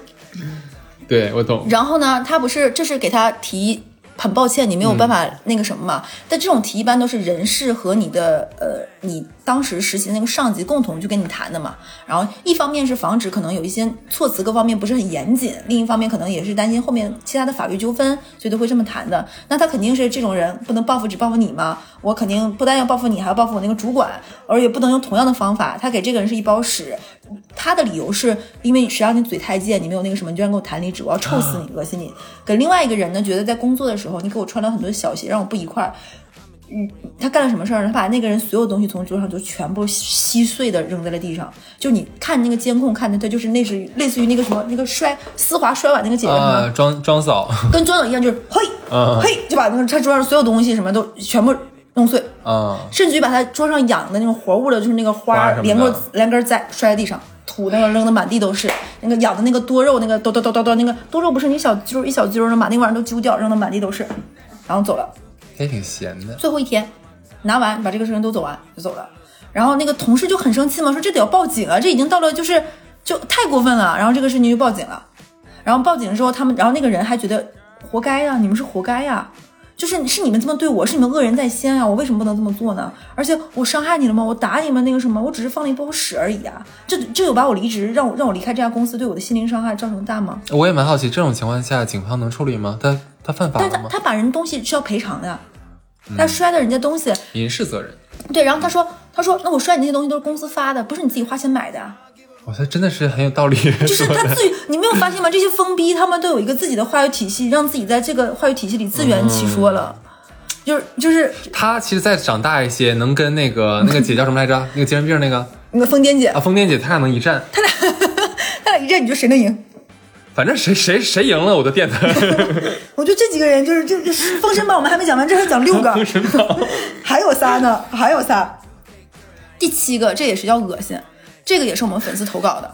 对我懂。然后呢，他不是这是给他提很抱歉，你没有办法那个什么嘛。但这种题一般都是人事和你的呃，你当时实习的那个上级共同去跟你谈的嘛。然后一方面是防止可能有一些措辞各方面不是很严谨，另一方面可能也是担心后面其他的法律纠纷，所以都会这么谈的。那他肯定是这种人，不能报复只报复你嘛。我肯定不但要报复你，还要报复我那个主管，而也不能用同样的方法。他给这个人是一包屎，他的理由是因为谁让你嘴太贱，你没有那个什么，你居然跟我谈离职，我要臭死你，恶心你。跟另外一个人呢，觉得在工作的时候你给我穿了很多小鞋，让我不愉快。嗯，他干了什么事儿呢？他把那个人所有东西从桌上就全部稀碎的扔在了地上。就你看那个监控看的，他就是那是类似于那个什么那个摔丝滑摔碗那个姐姐什么，啊，庄庄嫂跟庄嫂一样，就是嘿 嗯嘿，就把那个他桌上所有东西什么都全部弄碎。啊，甚至于把他桌上养的那种活物的，就是那个花连根连根栽摔在地上，土那个扔的满地都是。那个养的那个多肉，那个叨叨叨叨叨，那个多肉不是你小揪一小揪儿的，把那玩意儿都揪掉，扔的满地都是，然后走了。还挺闲的。最后一天拿完，把这个事情都走完就走了。然后那个同事就很生气嘛，说这得要报警啊，这已经到了就是就太过分了。然后这个事情就报警了。然后报警之后，他们然后那个人还觉得活该呀、你们是活该呀、就是是你们这么对我，是你们恶人在先啊！我为什么不能这么做呢？而且我伤害你了吗？我打你们那个什么？我只是放了一包屎而已啊！这这有把我离职，让我让我离开这家公司，对我的心灵伤害造成大吗？我也蛮好奇，这种情况下警方能处理吗？他他犯法了吗？但他他把人东西是要赔偿的呀，他摔的人家东西，民事责任。对，然后他说他说那我摔你那些东西都是公司发的，不是你自己花钱买的啊。哇，他真的是很有道理。就是他自己，你没有发现吗？这些疯逼他们都有一个自己的话语体系，让自己在这个话语体系里自圆其说了。就是就是他其实再长大一些，能跟那个 那个姐叫什么来着？那个精神病那个那个疯癫姐啊，，疯癫姐，他俩能一战。他俩他俩一战，你觉得谁能赢？反正谁谁谁赢了，我都垫他。我觉得这几个人就是就就是《封神榜》，我们还没讲完，这还讲六个，封神榜还有仨呢，还有仨。第七个，这也是叫恶心，这个也是我们粉丝投稿的。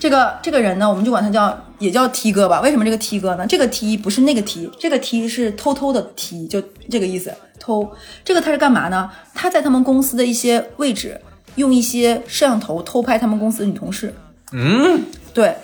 这个这个人呢，我们就管他叫也叫 T 哥吧。为什么这个 T 哥呢？这个 T 不是那个 T，这个 T 是偷偷的 T，就这个意思。偷这个他是干嘛呢？他在他们公司的一些位置用一些摄像头偷拍他们公司的女同事。嗯，对，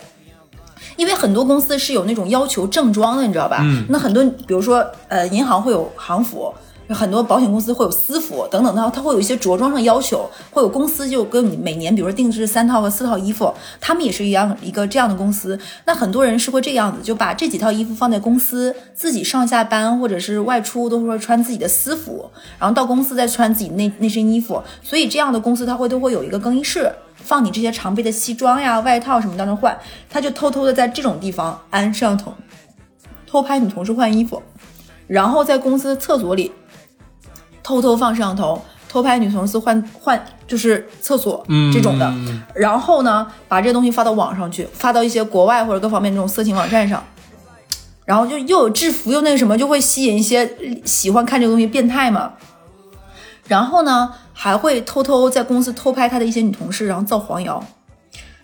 因为很多公司是有那种要求正装的，你知道吧？嗯，那很多，比如说，呃，银行会有行服，很多保险公司会有私服等等，它它会有一些着装上要求，会有公司就跟你每年，比如说定制三套和四套衣服，他们也是一样一个这样的公司。那很多人是会这样子，就把这几套衣服放在公司，自己上下班或者是外出都会穿自己的私服，然后到公司再穿自己那那身衣服。所以这样的公司它会都会有一个更衣室。放你这些常备的西装呀、外套什么当中换，他就偷偷的在这种地方安摄像头，偷拍女同事换衣服，然后在公司的厕所里偷偷放摄像头，偷拍女同事换换就是厕所这种的，然后呢把这些东西发到网上去，发到一些国外或者各方面这种色情网站上。然后就又有制服又那个什么，就会吸引一些喜欢看这个东西变态嘛。然后呢，还会偷偷在公司偷拍他的一些女同事，然后造黄谣。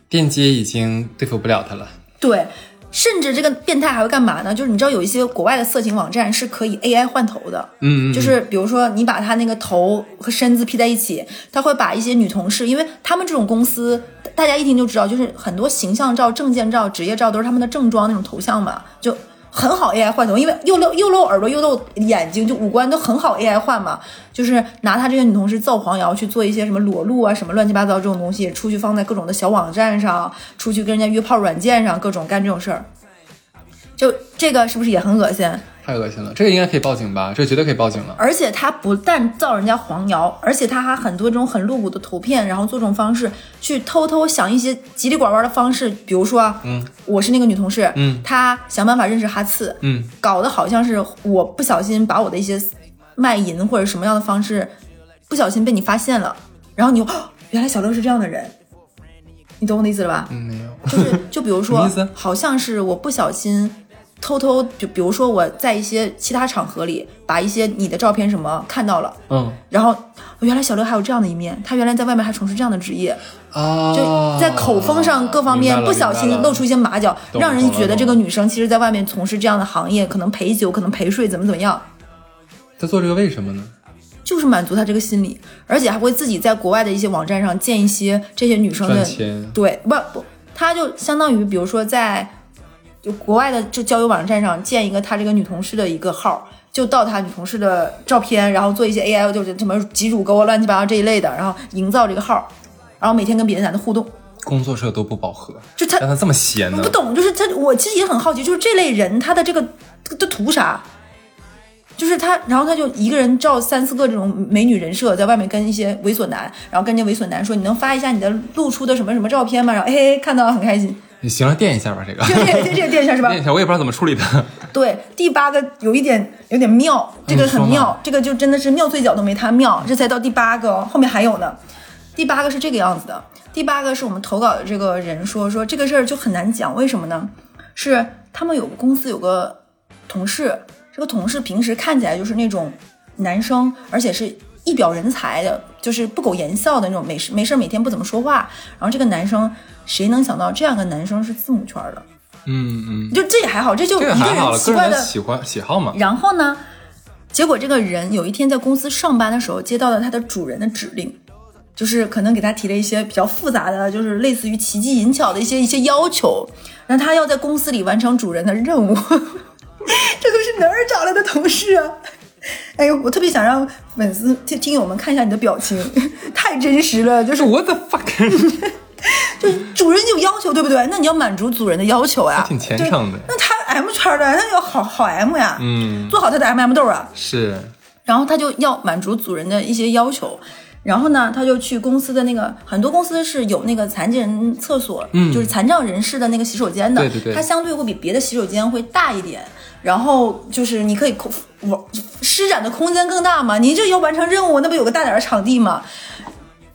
电接已经对付不了他了。对，甚至这个变态还会干嘛呢？就是你知道有一些国外的色情网站是可以 AI 换头的，嗯，就是比如说你把他那个头和身子 P 在一起，他会把一些女同事，因为他们这种公司，大家一听就知道，就是很多形象照、证件照、职业照都是他们的正装那种头像嘛，就。很好 AI 换头，因为又露又露耳朵又露眼睛，就五官都很好 AI 换嘛。就是拿他这些女同事造黄谣去做一些什么裸露啊、什么乱七八糟这种东西，出去放在各种的小网站上，出去跟人家约炮软件上，各种干这种事儿。就这个是不是也很恶心？太恶心了，这个应该可以报警吧？这个绝对可以报警了。而且他不但造人家黄谣，而且他还很多这种很露骨的图片，然后做这种方式去偷偷想一些叽里拐弯的方式，比如说啊，嗯，我是那个女同事，嗯，她想办法认识哈次，嗯，搞得好像是我不小心把我的一些卖淫或者什么样的方式不小心被你发现了，然后你又、哦原来小乐是这样的人，你懂我的意思了吧？嗯，没有。就是就比如说 好像是我不小心偷偷，就比如说我在一些其他场合里把一些你的照片什么看到了，嗯然后原来小刘还有这样的一面，他原来在外面还从事这样的职业，啊，就在口风上各方面不小心露出一些马脚，让人觉得这个女生其实在外面从事这样的行业，可能陪酒，可能陪睡，怎么怎么样。他做这个为什么呢？就是满足他这个心理，而且还会自己在国外的一些网站上建一些这些女生的对，不不，他就相当于比如说在就国外的就交友网站上建一个他这个女同事的一个号，就盗他女同事的照片，然后做一些 AI 就是什么挤乳沟啊乱七八糟这一类的，然后营造这个号，然后每天跟别的男的互动，工作社都不饱和，就他让他这么闲呢我不？懂，就是他，我其实也很好奇，就是这类人他的这个他图啥？就是他，然后他就一个人照三四个这种美女人设，在外面跟一些猥琐男，然后跟这猥琐男说：“你能发一下你的露出的什么什么照片吗？”然后哎，看到了很开心。你行了，垫一下吧，这个这个这这垫一下是吧 垫？一下，我也不知道怎么处理的。对，第八个有一点有点妙，这个很妙，这个就真的是妙最角都没他妙，这才到第八个哦，后面还有呢。第八个是这个样子的，第八个是我们投稿的这个人说说这个事儿就很难讲，为什么呢？是他们有个公司有个同事，这个同事平时看起来就是那种男生，而且是一表人才的，就是不苟言笑的那种，没事没事每天不怎么说话。然后这个男生，谁能想到这样的男生是字母圈的？嗯嗯，就这也还好，这就一个人奇怪的喜欢喜好嘛。然后呢，结果这个人有一天在公司上班的时候，接到了他的主人的指令，就是可能给他提了一些比较复杂的，就是类似于奇技淫巧的一些一些要求，那他要在公司里完成主人的任务。这都是哪儿找来的同事啊？哎呦，我特别想让粉丝听听友们看一下你的表情，太真实了，就是 我的 fuck，就主人有要求，对不对？那你要满足主人的要求呀，还挺虔诚的那他 M 圈的，那要好好 M 呀，嗯做好他的 M M 豆啊。是然后他就要满足主人的一些要求，然后呢，他就去公司的那个很多公司是有那个残疾人厕所，嗯就是残障人士的那个洗手间的，对对对它相对会比别的洗手间会大一点。然后就是你可以空玩施展的空间更大嘛。你这要完成任务，那不有个大点的场地嘛？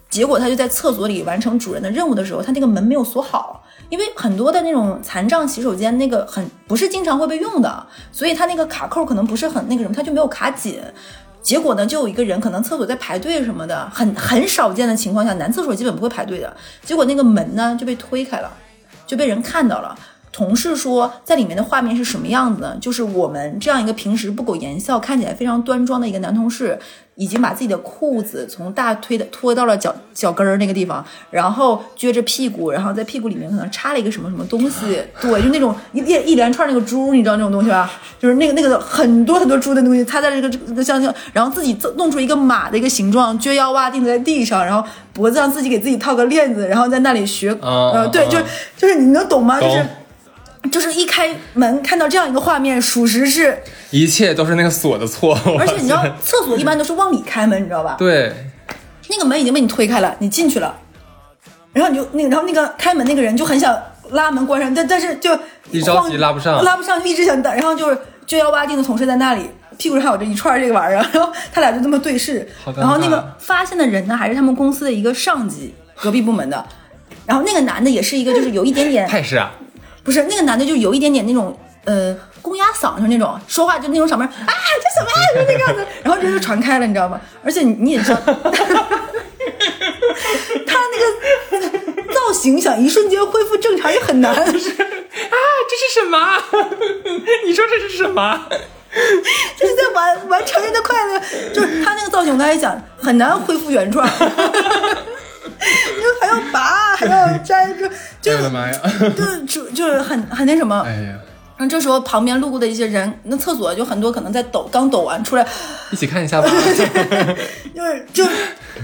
结果他就在厕所里完成主人的任务的时候，他那个门没有锁好，因为很多的那种残障洗手间那个很不是经常会被用的，所以他那个卡扣可能不是很那个什么，他就没有卡紧。结果呢，就有一个人可能厕所在排队什么的，很很少见的情况下，男厕所基本不会排队的。结果那个门呢就被推开了，就被人看到了。同事说，在里面的画面是什么样子呢？就是我们这样一个平时不苟言笑、看起来非常端庄的一个男同事，已经把自己的裤子从大腿的拖到了脚脚跟儿那个地方，然后撅着屁股，然后在屁股里面可能插了一个什么什么东西，对，就那种一一一连串那个珠，你知道那种东西吧？就是那个那个很多很多珠的东西，插在这个这个像像，然后自己弄出一个马的一个形状，撅腰洼定在地上，然后脖子上自己给自己套个链子，然后在那里学，嗯呃，对，嗯就是就是你能懂吗？就是懂。就是一开门看到这样一个画面，属实是，一切都是那个锁的错。而且你知道，厕所一般都是往里开门，你知道吧？对，那个门已经被你推开了，你进去了，然后你就那个，然后那个开门那个人就很想拉门关上，但但是就一着急拉不上拉不上，就一直想等，然后就是撅腰洼腚的同事在那里。屁股上还有这一串这个玩意儿，然后他俩就这么对视然后那个发现的人呢，还是他们公司的一个上级，隔壁部门的，然后那个男的也是一个，就是有一点点 他也是啊，不是那个男的，就有一点点那种呃公鸭嗓，就是那种说话就那种嗓门啊，这什么啊，就那个样子，然后这就传开了，你知道吗？而且你你也知道，他那个造型想一瞬间恢复正常也很难，啊，这是什么？你说这是什么？就是在玩玩成人的快乐，就是他那个造型，我刚才讲很难恢复原状，还要拔，还要摘，就哎就呦我的妈呀！就就就是很很那什么，哎呀，然后这时候旁边路过的一些人，那厕所就很多可能在抖，刚抖完出来，一起看一下吧。就是就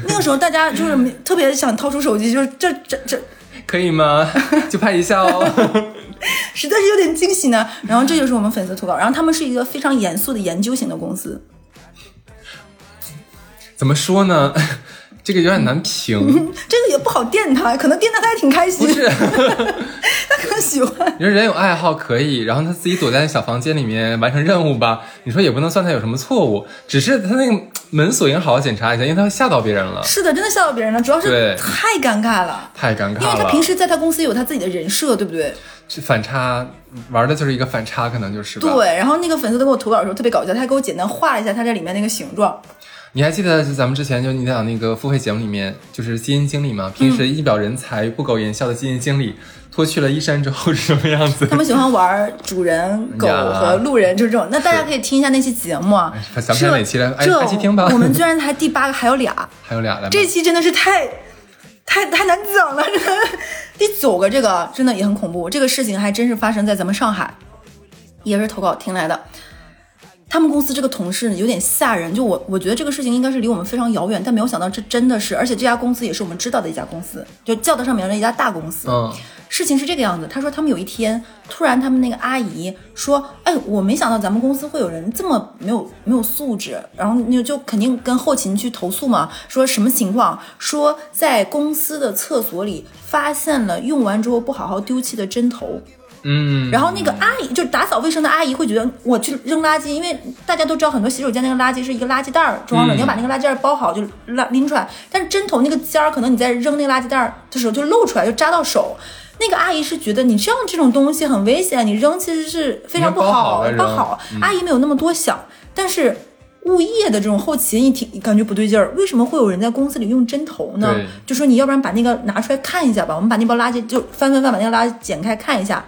那个时候大家就是没特别想掏出手机，就是这这这可以吗？就拍一下哦。实在是有点惊喜呢。然后这就是我们粉丝投稿，然后他们是一个非常严肃的研究型的公司，怎么说呢？这个有点难评。这个也不好电他，可能电他他还挺开心，不是，他可能喜欢。你说人有爱好可以，然后他自己躲在小房间里面完成任务吧，你说也不能算他有什么错误，只是他那个门锁应该好好检查一下，因为他会吓到别人了，是的，真的吓到别人了，主要是太尴尬了。太尴尬了。因为他平时在他公司有他自己的人设，对不对？这反差玩的就是一个反差，可能就是。对，然后那个粉丝都给我投稿的时候特别搞笑，他还给我简单画了一下他这里面那个形状，你还记得就咱们之前就你讲那个付费节目里面，就是基金经理嘛，平时一表人才、不苟言笑的基金经理，脱去了衣衫之后是什么样子他？们喜欢玩主人、狗和路人，就是这种。那大家可以听一下那期节目。咱们看哪期来哎这期听吧我们居然才第八个，还有俩，还有俩来，这期真的是太。太太难讲了，真的。第九个这个真的也很恐怖，这个事情还真是发生在咱们上海，也是投稿听来的。他们公司这个同事有点吓人，就我我觉得这个事情应该是离我们非常遥远，但没有想到这真的是，而且这家公司也是我们知道的一家公司，就叫得上名的一家大公司。嗯，事情是这个样子，他说他们有一天突然他们那个阿姨说，哎，我没想到咱们公司会有人这么没有没有素质，然后那就肯定跟后勤去投诉嘛，说什么情况？说在公司的厕所里发现了用完之后不好好丢弃的针头。嗯，然后那个阿姨就是打扫卫生的阿姨会觉得我去扔垃圾，因为大家都知道很多洗手间那个垃圾是一个垃圾袋儿装的，嗯你要把那个垃圾袋儿包好就拉拎出来。但是针头那个尖儿，可能你在扔那个垃圾袋儿的时候就露出来，就扎到手。那个阿姨是觉得你这样这种东西很危险，你扔其实是非常不好好了扔包好。阿姨没有那么多想，但是。物业的这种后勤一听感觉不对劲儿，为什么会有人在公司里用针头呢？就说你要不然把那个拿出来看一下吧，我们把那包垃圾就翻翻翻，把那个垃圾剪开看一下。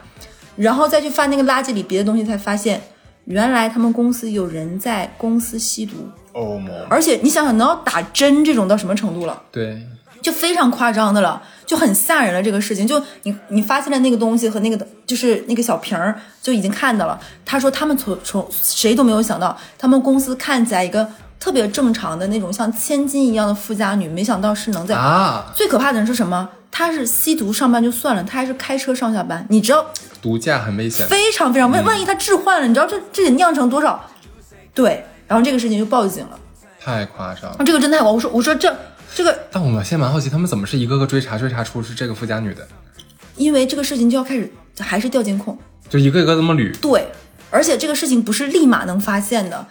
然后再去翻那个垃圾里别的东西，才发现原来他们公司有人在公司吸毒，哦莫，而且你想想，能要打针这种到什么程度了？对，就非常夸张的了，就很吓人了。这个事情，就你你发现了那个东西和那个就是那个小瓶儿，就已经看到了。他说他们从从谁都没有想到，他们公司看起来一个特别正常的那种像千金一样的富家女，没想到是能在啊，最可怕的人是什么？他是吸毒上班就算了，他还是开车上下班。你知道毒驾很危险。非常非常万万一他置换了，你知道这这得酿成多少？对，然后这个事情就报警了。太夸张了，，这个真太夸张，我说我说这这个，但我现在蛮好奇，他们怎么是一个个追查追查出是这个富家女的，因为这个事情就要开始还是调监控，就一个一个这么捋。对，而且这个事情不是立马能发现的。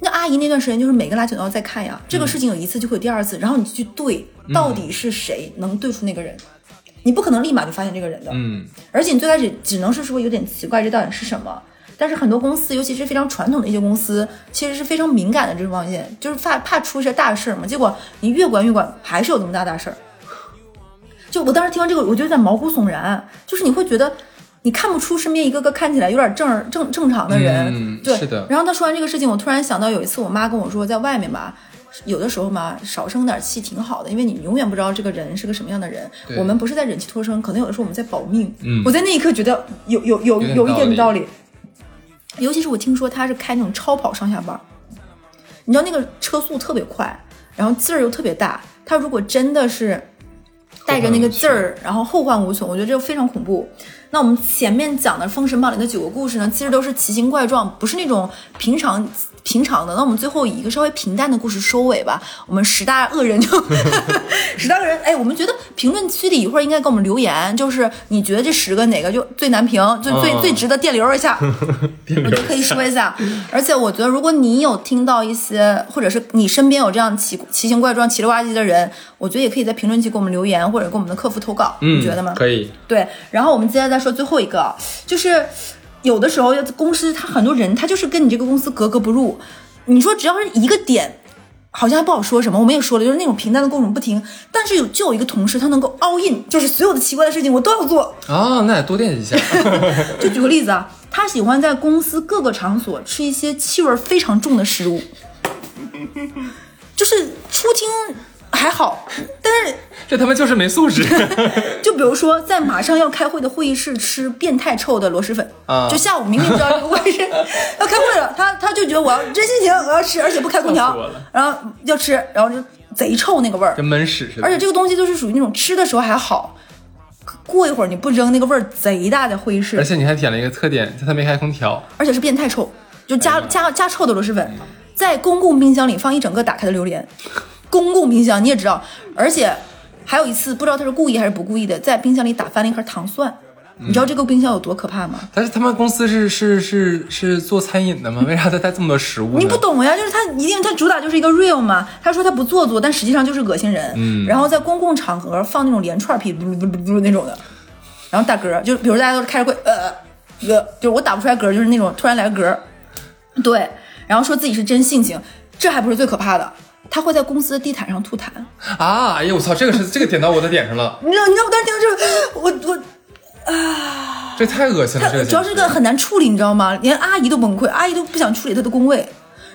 那阿姨那段时间就是每个垃圾桶都要再看呀，这个事情有一次就会有第二次，然后你去对到底是谁能对出那个人，你不可能立马就发现这个人的，嗯，而且你最开始只能是说有点奇怪，这到底是什么？但是很多公司，尤其是非常传统的一些公司，其实是非常敏感的这种方面，就是怕怕出一些大事儿嘛。结果你越管越管，还是有这么大大事儿。就我当时听完这个，我就有点毛骨悚然，就是你会觉得你看不出身边一个个看起来有点正正正常的人，对，嗯是的然后他说完这个事情，我突然想到有一次我妈跟我说，在外面吧。有的时候嘛，少生点气挺好的，因为你永远不知道这个人是个什么样的人。我们不是在忍气吞声，可能有的时候我们在保命。嗯我在那一刻觉得有有有有有一点道理。尤其是我听说他是开那种超跑上下班，你知道那个车速特别快，然后劲儿又特别大，他如果真的是带着那个劲儿，然后后患无穷，我觉得这个非常恐怖。那我们前面讲的《封神榜》里的九个故事呢，其实都是奇形怪状，不是那种平常平常的。那我们最后以一个稍微平淡的故事收尾吧。我们十大恶人就 十大恶人，哎，我们觉得评论区里一会儿应该给我们留言，就是你觉得这十个哪个就最难评，就最、嗯最值得电流一下，我就可以说一下。而且我觉得，如果你有听到一些，或者是你身边有这样奇奇形怪状、奇了哇唧的人，我觉得也可以在评论区给我们留言，或者给我们的客服投稿，嗯，你觉得吗？可以，对，然后我们接下来再说最后一个，啊就是有的时候公司他很多人他就是跟你这个公司格格不入，你说只要是一个点。好像还不好说什么，我们也说了，就是那种平淡的各种不停，但是有就有一个同事，他能够 all in，就是所有的奇怪的事情我都要做。啊，那也多垫一下。就举个例子啊，他喜欢在公司各个场所吃一些气味非常重的食物，就是出厅还好，但是这他妈就是没素质。就比如说，在马上要开会的会议室吃变态臭的螺蛳粉，啊。就下午明明知道这个会议室要开会了，他他就觉得我要真心情我要吃，而且不开空调然后要吃，然后就贼臭那个味儿。跟，闷屎似的。而且这个东西就是属于那种吃的时候还好，过一会儿你不扔那个味儿贼大，在会议室。而，且你还点了一个特点，它没开空调。而且是变态臭，就加、哎加加臭的螺蛳粉，在公共冰箱里放一整个打开的榴莲，公共冰箱你也知道，而且还有一次不知道他是故意还是不故意的，在冰箱里打翻了一盒糖蒜，你知道这个冰箱有多可怕吗？但是他们公司是是是是做餐饮的吗？为啥他带这么多食物？你不懂呀，就是他一定他主打就是一个 real 嘛，他说他不做作，但实际上就是恶心人。嗯然后在公共场合放那种连串屁，嘟嘟嘟嘟那种的，然后打嗝，就比如大家都是开着会，呃呃，就是我打不出来嗝，就是那种突然来个嗝，对，然后说自己是真性情，这还不是最可怕的，他会在公司的地毯上吐痰。啊！哎呦，我操，这个是这个点到我的点上了，你知道，你知道我当时听到这个，我我这太恶心了。这个主要是个很难处理，你知道吗？连阿姨都崩溃，阿姨都不想处理他的工位。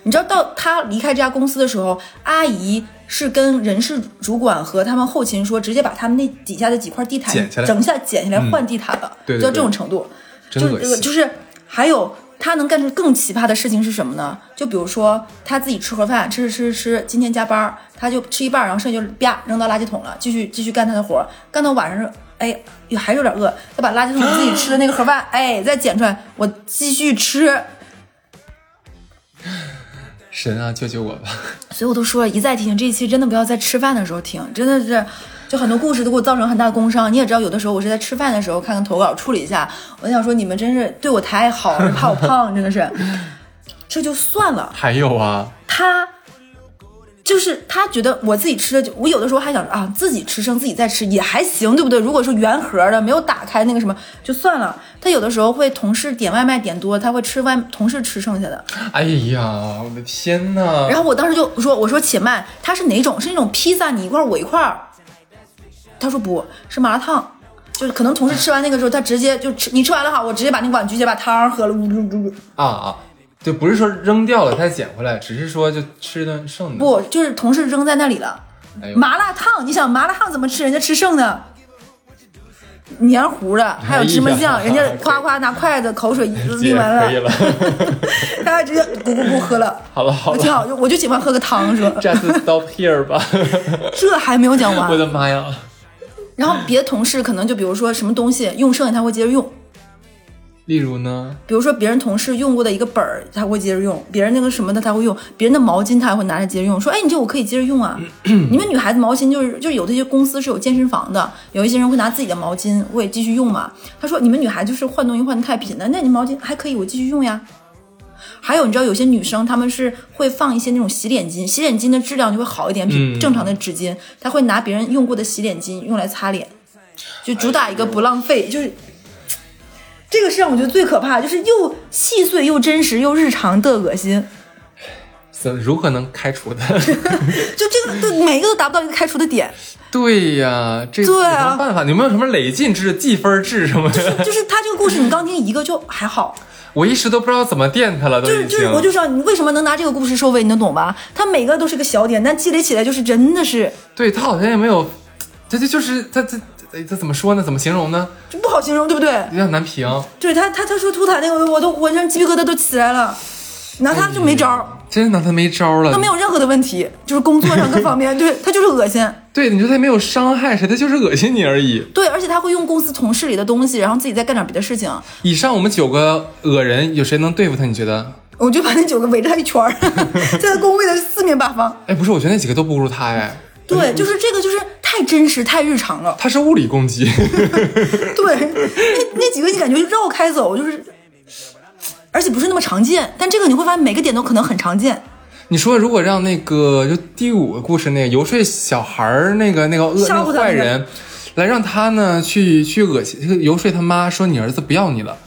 你知道，到他离开这家公司的时候，阿姨是跟人事主管和他们后勤说，直接把他们那底下的几块地毯剪下来整下剪下来换地毯了，对对就到这种程度。就就是还有他能干出更奇葩的事情是什么呢？就比如说他自己吃盒饭，吃吃吃吃，今天加班儿，他就吃一半，然后剩下就啪扔到垃圾桶了，继续继续干他的活儿，干到晚上，哎，还有点饿，再把垃圾桶自己吃的那个盒饭，哎，再捡出来，我继续吃。神啊，救救我吧！所以我都说了一再提醒，这一期真的不要在吃饭的时候听，真的是，就很多故事都给我造成很大的工伤。你也知道，有的时候我是在吃饭的时候看看投稿处理一下，我想说你们真是对我太好了，怕我胖，真的是。这就算了，还有啊，他就是他觉得我自己吃的就，我有的时候还想啊，自己吃剩自己再吃也还行，对不对？如果说原盒的没有打开那个什么就算了。他有的时候会同事点外卖点多，他会吃外同事吃剩下的。哎呀，我的天呐！然后我当时就说：“我说且慢，他是哪种？是那种披萨，你一块我一块儿。”他说不是麻辣烫，就是可能同事吃完那个时候，他直接就吃，你吃完了哈，我直接把那碗直接，把汤喝了，呜呜呜呜。啊啊，就不是说扔掉了他再捡回来，只是说就吃一顿剩的。不，就是同事扔在那里了。哎，麻辣烫，你想麻辣烫怎么吃？人家吃剩的，黏糊的，还有芝麻酱，哎人家夸夸拿筷子口水姐拎完了，他还直接咕咕咕喝了。好了好我挺，好，就我就喜欢喝个汤，说这次 stop here 吧。这还没有讲完我。的妈呀！然后别的同事可能就比如说什么东西用剩下他会接着用，例如呢？比如说别人同事用过的一个本儿他会接着用，别人那个什么的他会用，别人的毛巾他也会拿着接着用，说哎你这我可以接着用啊。你们女孩子毛巾就是就有的一些公司是有健身房的，有一些人会拿自己的毛巾我也继续用嘛。他说你们女孩就是换东西换的太频了，那你毛巾还可以我继续用呀。还有你知道有些女生她们是会放一些那种洗脸巾，洗脸巾的质量就会好一点，比嗯正常的纸巾，她会拿别人用过的洗脸巾用来擦脸，就主打一个不浪费，就是。这个是让我觉得最可怕，就是又细碎又真实又日常的恶心，怎如何能开除他？就这个都每一个都达不到一个开除的点，对呀，这对啊有什么办法？有没有什么累进制、计分制什么的？就是他这个故事你刚听一个就还好，我一时都不知道怎么电他了，都。就是就是，我就知道你为什么能拿这个故事收尾，你能懂吧？他每个都是个小点，但积累起来就是真的是对他好像也没有，他这就是他这他他怎么说呢？怎么形容呢？就不好形容，对不对？有点难评。对他他他说秃塔那个，我都浑身鸡皮疙瘩都起来了，拿他就没招儿，真拿他没招了。他没有任何的问题，就是工作上各方面，对他就是恶心。对，你说他没有伤害谁，他就是恶心你而已。对，而且他会用公司同事里的东西，然后自己再干点别的事情。以上我们九个恶人，有谁能对付他？你觉得？我就把那九个围着他一圈儿，在他工位的四面八方。哎，不是，我觉得那几个都不如他哎。对，就是这个，就是太真实、太日常了。他是物理攻击，对，那那几个你感觉绕开走，就是，而且不是那么常见。但这个你会发现每个点都可能很常见。你说如果让那个就第五个故事那个游说小孩儿那个那个恶吓那个个坏人，来让他呢去去恶心游说他妈说你儿子不要你了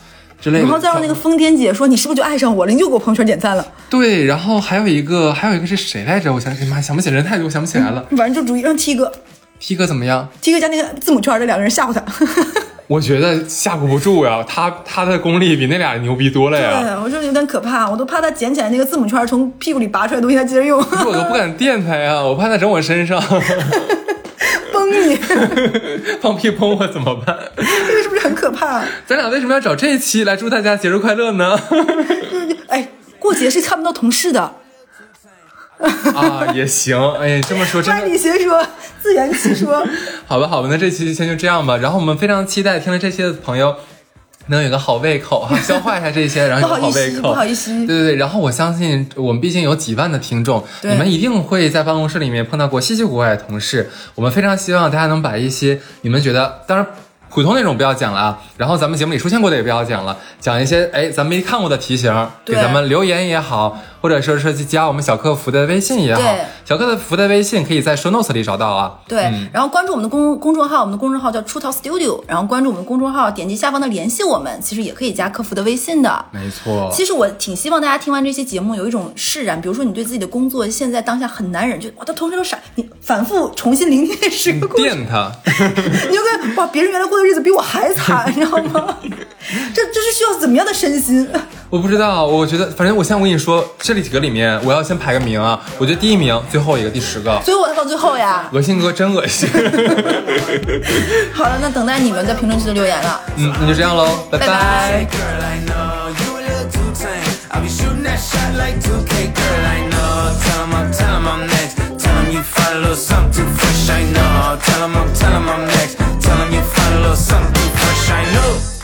之类的，然后再让那个疯癫姐说：“你是不是就爱上我了？你就给我朋友圈点赞了。对，然后还有一个还有一个是谁来着？我想哎妈想不起人太多，想不起来了。”反正就主意让 T 哥，T 哥怎么样？，T 哥加那个字母圈的两个人吓唬他。我觉得吓唬不住呀，他他的功力比那俩牛逼多了呀。对，我说有点可怕，我都怕他捡起来那个字母圈从屁股里拔出来的东西他接着用，我都不敢电他呀，我怕他整我身上，崩你，放屁崩我怎么办？这个是不是很可怕？咱俩为什么要找这一期来祝大家节日快乐呢？哎，过节是看不到同事的，啊，也行，哎，这么说真的歪理邪说，自圆其说。好吧，好吧，那这期先就这样吧。然后我们非常期待听了这些的朋友。能有个好胃口哈，消化一下这些，然后有个好胃口，不好意思对对对。然后我相信，我们毕竟有几万的听众，你们一定会在办公室里面碰到过稀奇古怪的同事。我们非常希望大家能把一些你们觉得，当然普通那种不要讲了啊，然后咱们节目里出现过的也不要讲了，讲一些哎咱没看过的题型，给咱们留言也好，或者说是去加我们小客服的微信也好对，小客服的微信可以在 show notes 里找到啊。对，然后关注我们的公公众号，我们的公众号叫出逃 Studio，然后关注我们的公众号，点击下方的联系我们，其实也可以加客服的微信的。没错，其实我挺希望大家听完这期节目有一种释然，比如说你对自己的工作现在当下很难忍，就哇，他同事都傻，你反复重新聆听这十个故事，电他。你就跟哇，别人原来过的日子比我还惨，你知道吗？这这是需要怎么样的身心？我不知道，我觉得反正我现在我跟你说，这里几个里面，我要先排个名啊。我觉得第一名，最后一个，第十个。所以我要放最后呀。恶心哥真恶心。好了，那等待你们在评论区的留言了。嗯，那就这样喽，拜拜。Something I know. Tell them I'm, tell them I'm next. Tell 'em you finally 'll something fresh, I know.